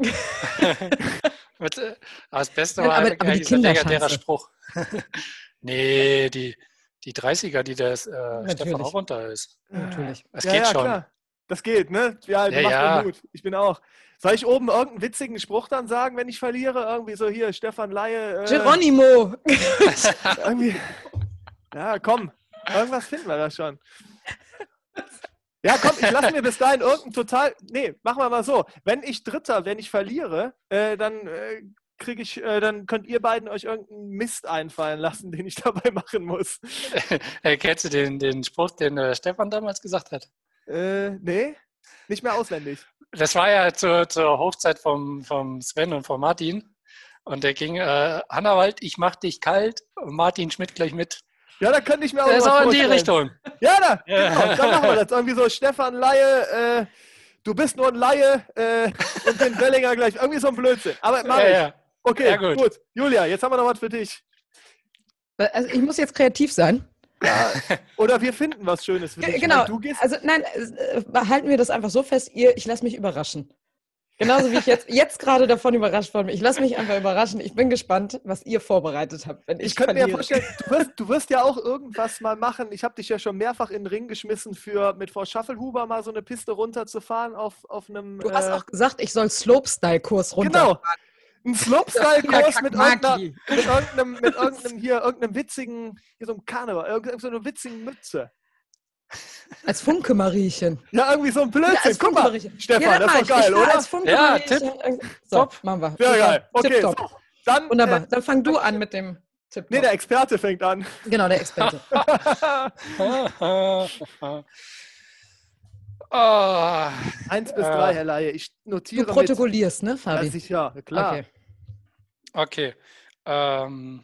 Mit, äh, aber das Beste war aber- eigentlich aber die dieser legendärer Kinderschanze. Spruch. *laughs* nee, die, die 30er, die der äh, Stefan auch runter ist. Natürlich. Das ja, geht ja, schon. Klar. Das geht, ne? Ja, Ja, machst ja. mir Mut. Ich bin auch. Soll ich oben irgendeinen witzigen Spruch dann sagen, wenn ich verliere? Irgendwie so hier, Stefan Laie. Äh, Geronimo! *laughs* Irgendwie. Ja, komm. Irgendwas finden wir da schon. Ja, komm, ich lasse mir bis dahin irgendein total. Nee, machen wir mal so. Wenn ich Dritter, wenn ich verliere, äh, dann äh, kriege ich, äh, dann könnt ihr beiden euch irgendeinen Mist einfallen lassen, den ich dabei machen muss. *laughs* Äh, kennst du den, den Spruch, den äh, Stefan damals gesagt hat? Äh, nee, nicht mehr auswendig. Das war ja zur, zur Hochzeit vom, vom Sven und von Martin. Und der ging, äh, Hannawald, ich mach dich kalt und Martin Schmidt gleich mit. Ja, da könnte ich mir auch Der ist auch in die. Richtung. Ja, da, Ja. genau, dann machen wir das. Irgendwie so, Stefan Laie, äh, du bist nur ein Laie äh, und den Wellinger gleich. Irgendwie so ein Blödsinn. Aber mach Ja, ich. ja. Okay, Ja, gut. gut. Julia, jetzt haben wir noch was für dich. Also ich muss jetzt kreativ sein. Ja, *laughs* oder wir finden was Schönes für dich. Genau. Weil Du gehst, Also nein, äh, halten wir das einfach so fest, ihr, ich lasse mich überraschen. Genauso wie ich jetzt, *laughs* jetzt gerade davon überrascht worden bin. Ich lasse mich einfach überraschen. Ich bin gespannt, was ihr vorbereitet habt, wenn ich, ich könnte mir vorstellen, du wirst, *laughs* du wirst ja auch irgendwas mal machen. Ich habe dich ja schon mehrfach in den Ring geschmissen, für mit Frau Schaffelhuber mal so eine Piste runterzufahren auf, auf einem. Du hast äh, auch gesagt, ich soll Slopestyle-Kurs runter. Genau. Ein Slopestyle-Kurs mit, irgendeiner- mit irgendeinem, mit irgendeinem hier, irgendeinem witzigen, hier so einem Karneval, irgendeinem so witzigen Mütze. Als Funke-Mariechen. Ja, irgendwie so ein Blödsinn. Ja, als Guck mal. Stefan, Ja, das doch geil, oder? als Funke-Mariechen. So, Top. machen wir. Sehr geil. Okay, so. Dann, Wunderbar. äh, Dann fang du an mit dem Tipp. nee, der Experte fängt an. genau, der Experte. *laughs* *laughs* *laughs* Ah, Eins bis Äh, drei, Herr Laie. Ich Du notiere mit. protokollierst, ne, Ja, Fabi? sicher, klar. Okay. okay. Ähm,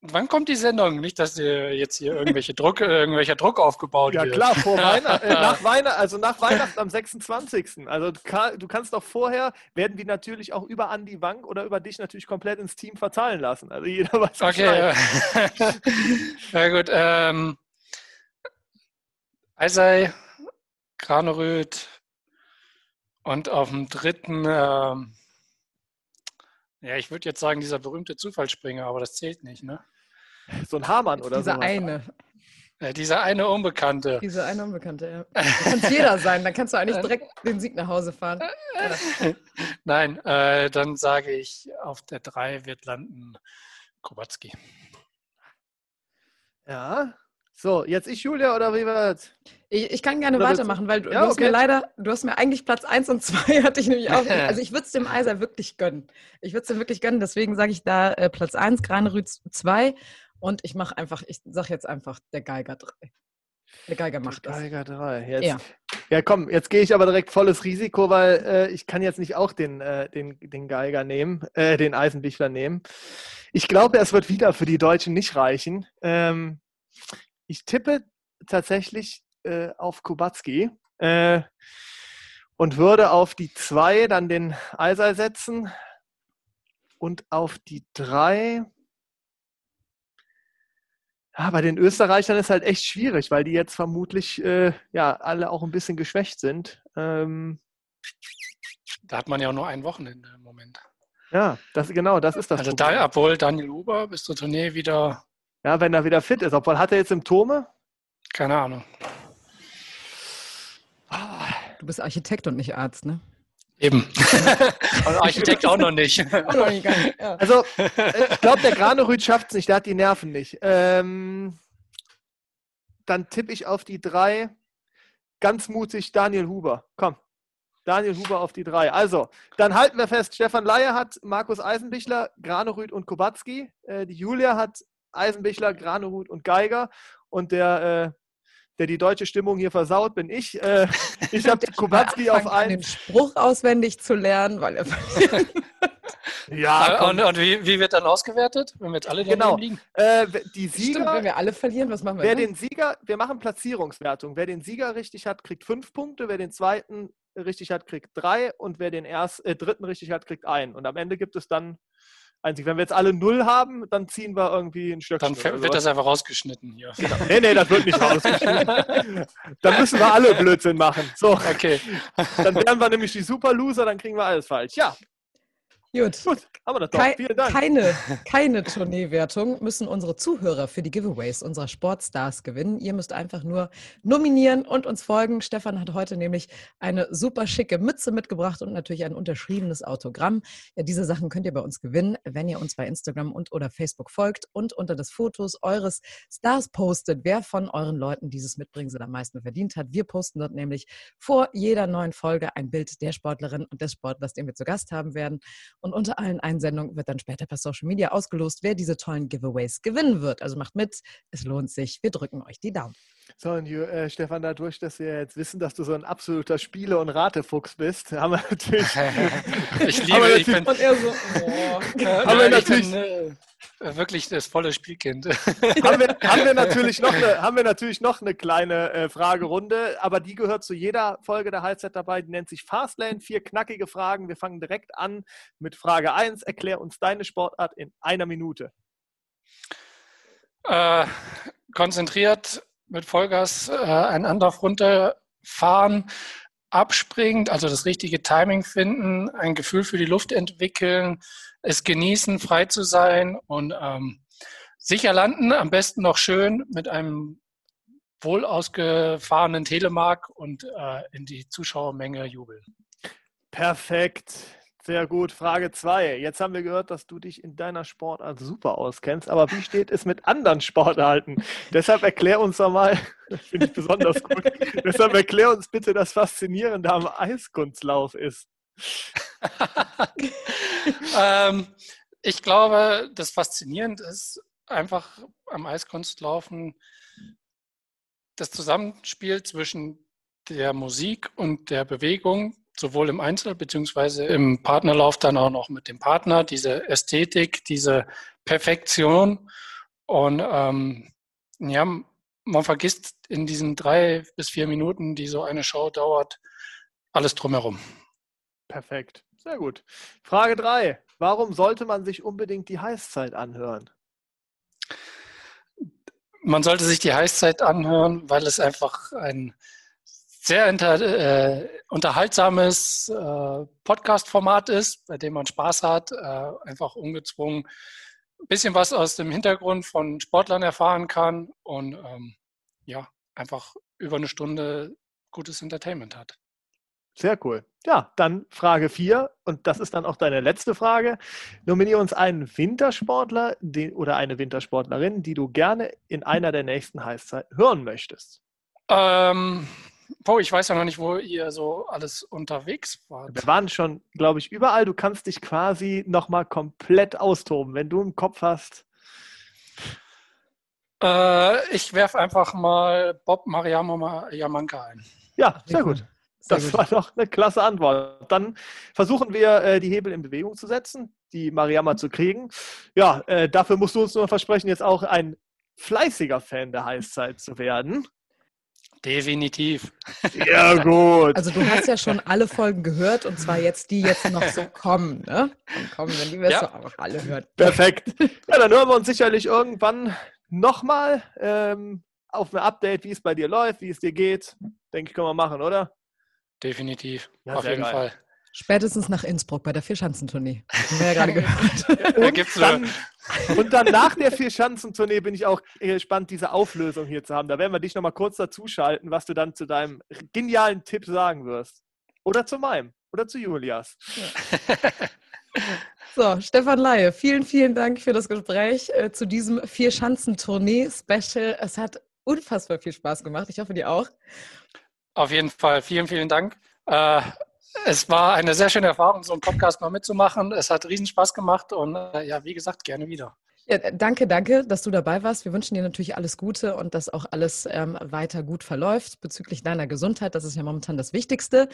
wann kommt die Sendung? Nicht, dass dir jetzt hier irgendwelche *laughs* Druck, irgendwelcher Druck aufgebaut Ja wird. klar, vor *laughs* Weihnachten, äh, nach Weihnachten, also nach Weihnachten am 26. Also du ka- du kannst doch vorher, werden die natürlich auch über Andi Wank oder über dich natürlich komplett ins Team verteilen lassen. Also jeder weiß Okay. *laughs* Na gut. Ähm, Eisei, Graneröd und auf dem dritten, ähm, ja, ich würde jetzt sagen, dieser berühmte Zufallsspringer, aber das zählt nicht, ne? So ein Hamann oder Dieser so. eine, Äh, dieser eine Unbekannte. dieser eine Unbekannte, ja. Kann es jeder sein, dann kannst du eigentlich direkt den Sieg nach Hause fahren. *laughs* Nein, äh, dann sage ich, auf der 3 wird landen Kubacki. Ja. So, jetzt ich, Julia, oder wie wird? Ich, ich kann gerne Oder weitermachen, weil du, Ja, du hast okay. mir leider, du hast mir eigentlich Platz 1 und 2 *laughs* hatte ich nämlich auch. *laughs* Also ich würde es dem Eiser wirklich gönnen. Ich würde es ihm wirklich gönnen, deswegen sage ich da äh, Platz 1, Granerüd 2 und ich mache einfach, ich sage jetzt einfach der Geiger 3. Der Geiger macht das. Geiger 3. Jetzt, Ja. ja. komm, jetzt gehe ich aber direkt volles Risiko, weil äh, ich kann jetzt nicht auch den, äh, den, den Geiger nehmen, äh, den Eisenbichler nehmen. Ich glaube, es wird wieder für die Deutschen nicht reichen. Ähm, ich tippe tatsächlich äh, auf Kubacki äh, und würde auf die 2 dann den Eisei setzen und auf die 3 ja, bei den Österreichern ist halt echt schwierig, weil die jetzt vermutlich äh, ja alle auch ein bisschen geschwächt sind. Ähm, Da hat man ja auch nur ein Wochenende im Moment. ja, das genau, das ist das. Also Problem. da, obwohl Daniel Huber bis zur Tournee wieder, ja, wenn er wieder fit ist. Obwohl hat er jetzt Symptome? keine Ahnung. Du bist Architekt und nicht Arzt, ne? Eben. *laughs* Und Architekt auch noch nicht. Auch noch nicht geil. Ja. Also äh, ich glaube, der Granerüt schafft es nicht. Der hat die Nerven nicht. Ähm, dann tippe ich auf die 3. Ganz mutig Daniel Huber. Komm. Daniel Huber auf die 3. Also, dann halten wir fest, Stefan Leier hat Markus Eisenbichler, Granerüt und Kubacki. Äh, die Julia hat Eisenbichler, Granerüt und Geiger. Und der, äh, der die deutsche Stimmung hier versaut, bin ich. Äh, ich habe Kubacki auf an den 1. Spruch auswendig zu lernen, weil er *laughs* Ja, und und wie, wie wird dann ausgewertet, wenn wir jetzt alle Genau. liegen? Äh, die Stimmt, Sieger, wenn wir alle verlieren, was machen wir Wer dann? den Sieger, wir machen Platzierungswertung. Wer den Sieger richtig hat, kriegt fünf Punkte. Wer den zweiten richtig hat, kriegt drei. Und wer den erst, äh, dritten richtig hat, kriegt ein. Und am Ende gibt es dann einzig. Wenn wir jetzt alle null haben, dann ziehen wir irgendwie ein Stückchen. Dann wird das einfach rausgeschnitten hier. Nee, nee, das wird nicht rausgeschnitten. *laughs* dann müssen wir alle Blödsinn machen. So, Okay. dann wären wir nämlich die Super Loser, dann kriegen wir alles falsch. Ja, Gut. gut, haben wir das. Kei Vielen Dank. Keine, *laughs* keine Tourneewertung müssen unsere Zuhörer für die Giveaways unserer Sportstars gewinnen. Ihr müsst einfach nur nominieren und uns folgen. Stefan hat heute nämlich eine super schicke Mütze mitgebracht und natürlich ein unterschriebenes Autogramm. Ja, diese Sachen könnt ihr bei uns gewinnen, wenn ihr uns bei Instagram und oder Facebook folgt und unter des Fotos eures Stars postet, wer von euren Leuten dieses Mitbringsel am meisten verdient hat. Wir posten dort nämlich vor jeder neuen Folge ein Bild der Sportlerin und des Sportlers, den wir zu Gast haben werden. Und unter allen Einsendungen wird dann später per Social Media ausgelost, wer diese tollen Giveaways gewinnen wird. Also macht mit, es lohnt sich. Wir drücken euch die Daumen. So, und äh, Stefan, dadurch, dass wir jetzt wissen, dass du so ein absoluter Spiele- und Ratefuchs bist, haben wir natürlich. *laughs* Ich *laughs* liebe, wir ich bin, Und er so, oh. haben wir ich natürlich- bin äh, wirklich das volle Spielkind. haben, wir, haben, wir *laughs* natürlich noch eine, haben wir natürlich noch eine kleine äh, Fragerunde, aber die gehört zu jeder Folge der Halbzeit dabei. Die nennt sich Fastlane. Vier knackige Fragen. Wir fangen direkt an mit Frage 1. Erklär uns deine Sportart in einer Minute. äh, konzentriert mit Vollgas äh, einen Anlauf runterfahren, abspringend, also das richtige Timing finden, ein Gefühl für die Luft entwickeln, es genießen, frei zu sein und ähm, sicher landen, am besten noch schön mit einem wohl ausgefahrenen Telemark und äh, in die Zuschauermenge jubeln. Perfekt. Sehr gut. Frage 2. Jetzt haben wir gehört, dass du dich in deiner Sportart super auskennst. Aber wie steht es mit anderen Sportarten? Deshalb erklär uns doch mal, *laughs* finde ich besonders gut, deshalb erklär uns bitte das Faszinierende am Eiskunstlauf ist. *laughs* ähm, ich glaube, das Faszinierende ist einfach am Eiskunstlaufen das Zusammenspiel zwischen der Musik und der Bewegung, sowohl im Einzel- bzw. im Partnerlauf dann auch noch mit dem Partner, diese Ästhetik, diese Perfektion. Und ähm, ja, man vergisst in diesen drei bis vier Minuten, die so eine Show dauert, alles drumherum. Perfekt. Sehr gut. Frage drei. Warum sollte man sich unbedingt die Heißzeit anhören? Man sollte sich die Heißzeit anhören, weil es einfach ein sehr inter, äh, unterhaltsames äh, Podcast-Format ist, bei dem man Spaß hat, äh, einfach ungezwungen ein bisschen was aus dem Hintergrund von Sportlern erfahren kann und ähm, ja, einfach über eine Stunde gutes Entertainment hat. Sehr cool. Ja, dann Frage 4 und das ist dann auch deine letzte Frage. Nominiere uns einen Wintersportler die, oder eine Wintersportlerin, die du gerne in einer der nächsten Heißzeiten hören möchtest. Ähm, oh, ich weiß ja noch nicht, wo ihr so alles unterwegs wart. Wir waren schon, glaube ich, überall. Du kannst dich quasi nochmal komplett austoben, wenn du im Kopf hast. Äh, ich werfe einfach mal Bob Mariamo Yamanka ein. Ja, sehr gut. Sehr das gut. war doch eine klasse Antwort. Dann versuchen wir, äh, die Hebel in Bewegung zu setzen, die Mariama zu kriegen. Ja, äh, dafür musst du uns nur versprechen, jetzt auch ein fleißiger Fan der Heißzeit zu werden. Definitiv. Ja, gut. Also du hast ja schon alle Folgen gehört und zwar jetzt die jetzt noch so kommen, ne? Und kommen, wenn die wirst ja. auch alle hören. Perfekt. Ja, dann hören wir uns sicherlich irgendwann nochmal ähm, auf ein Update, wie es bei dir läuft, wie es dir geht. Denke ich, können wir machen, oder? Definitiv. Ja, auf jeden geil. Fall. Spätestens nach Innsbruck bei der Vierschanzentournee. Haben wir ja gerade *laughs* gehört. und, dann, und dann nach der Vierschanzentournee bin ich auch gespannt, diese Auflösung hier zu haben. Da werden wir dich nochmal kurz dazuschalten, was du dann zu deinem genialen Tipp sagen wirst. Oder zu meinem. Oder zu Julias. Ja. *laughs* So, Stefan Laie, vielen, vielen Dank für das Gespräch äh, zu diesem Vier-Schanzentournee-Special. Es hat unfassbar viel Spaß gemacht. Ich hoffe, dir auch. Auf jeden Fall. Vielen, vielen Dank. Äh, es war eine sehr schöne Erfahrung, so einen Podcast mal mitzumachen. Es hat riesen Spaß gemacht und äh, ja, wie gesagt, gerne wieder. Ja, danke, danke, dass du dabei warst. Wir wünschen dir natürlich alles Gute und dass auch alles ähm, weiter gut verläuft bezüglich deiner Gesundheit. Das ist ja momentan das Wichtigste.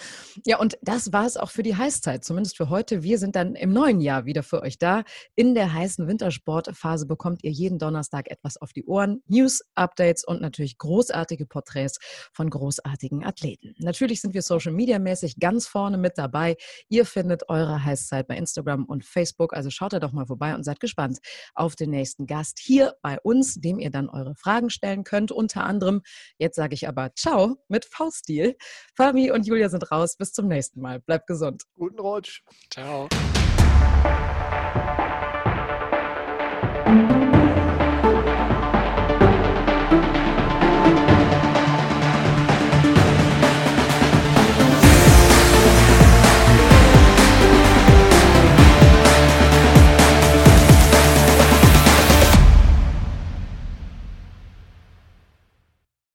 Ja, und das war es auch für die Heißzeit, zumindest für heute. Wir sind dann im neuen Jahr wieder für euch da. In der heißen Wintersportphase bekommt ihr jeden Donnerstag etwas auf die Ohren, News, Updates und natürlich großartige Porträts von großartigen Athleten. Natürlich sind wir Social Media mäßig ganz vorne mit dabei. Ihr findet eure Heißzeit bei Instagram und Facebook, also schaut da doch mal vorbei und seid gespannt auf den den nächsten Gast hier bei uns, dem ihr dann eure Fragen stellen könnt. Unter anderem, jetzt sage ich aber Ciao mit V-Stil. Fabi und Julia sind raus. Bis zum nächsten Mal. Bleibt gesund. Guten Rutsch. Ciao.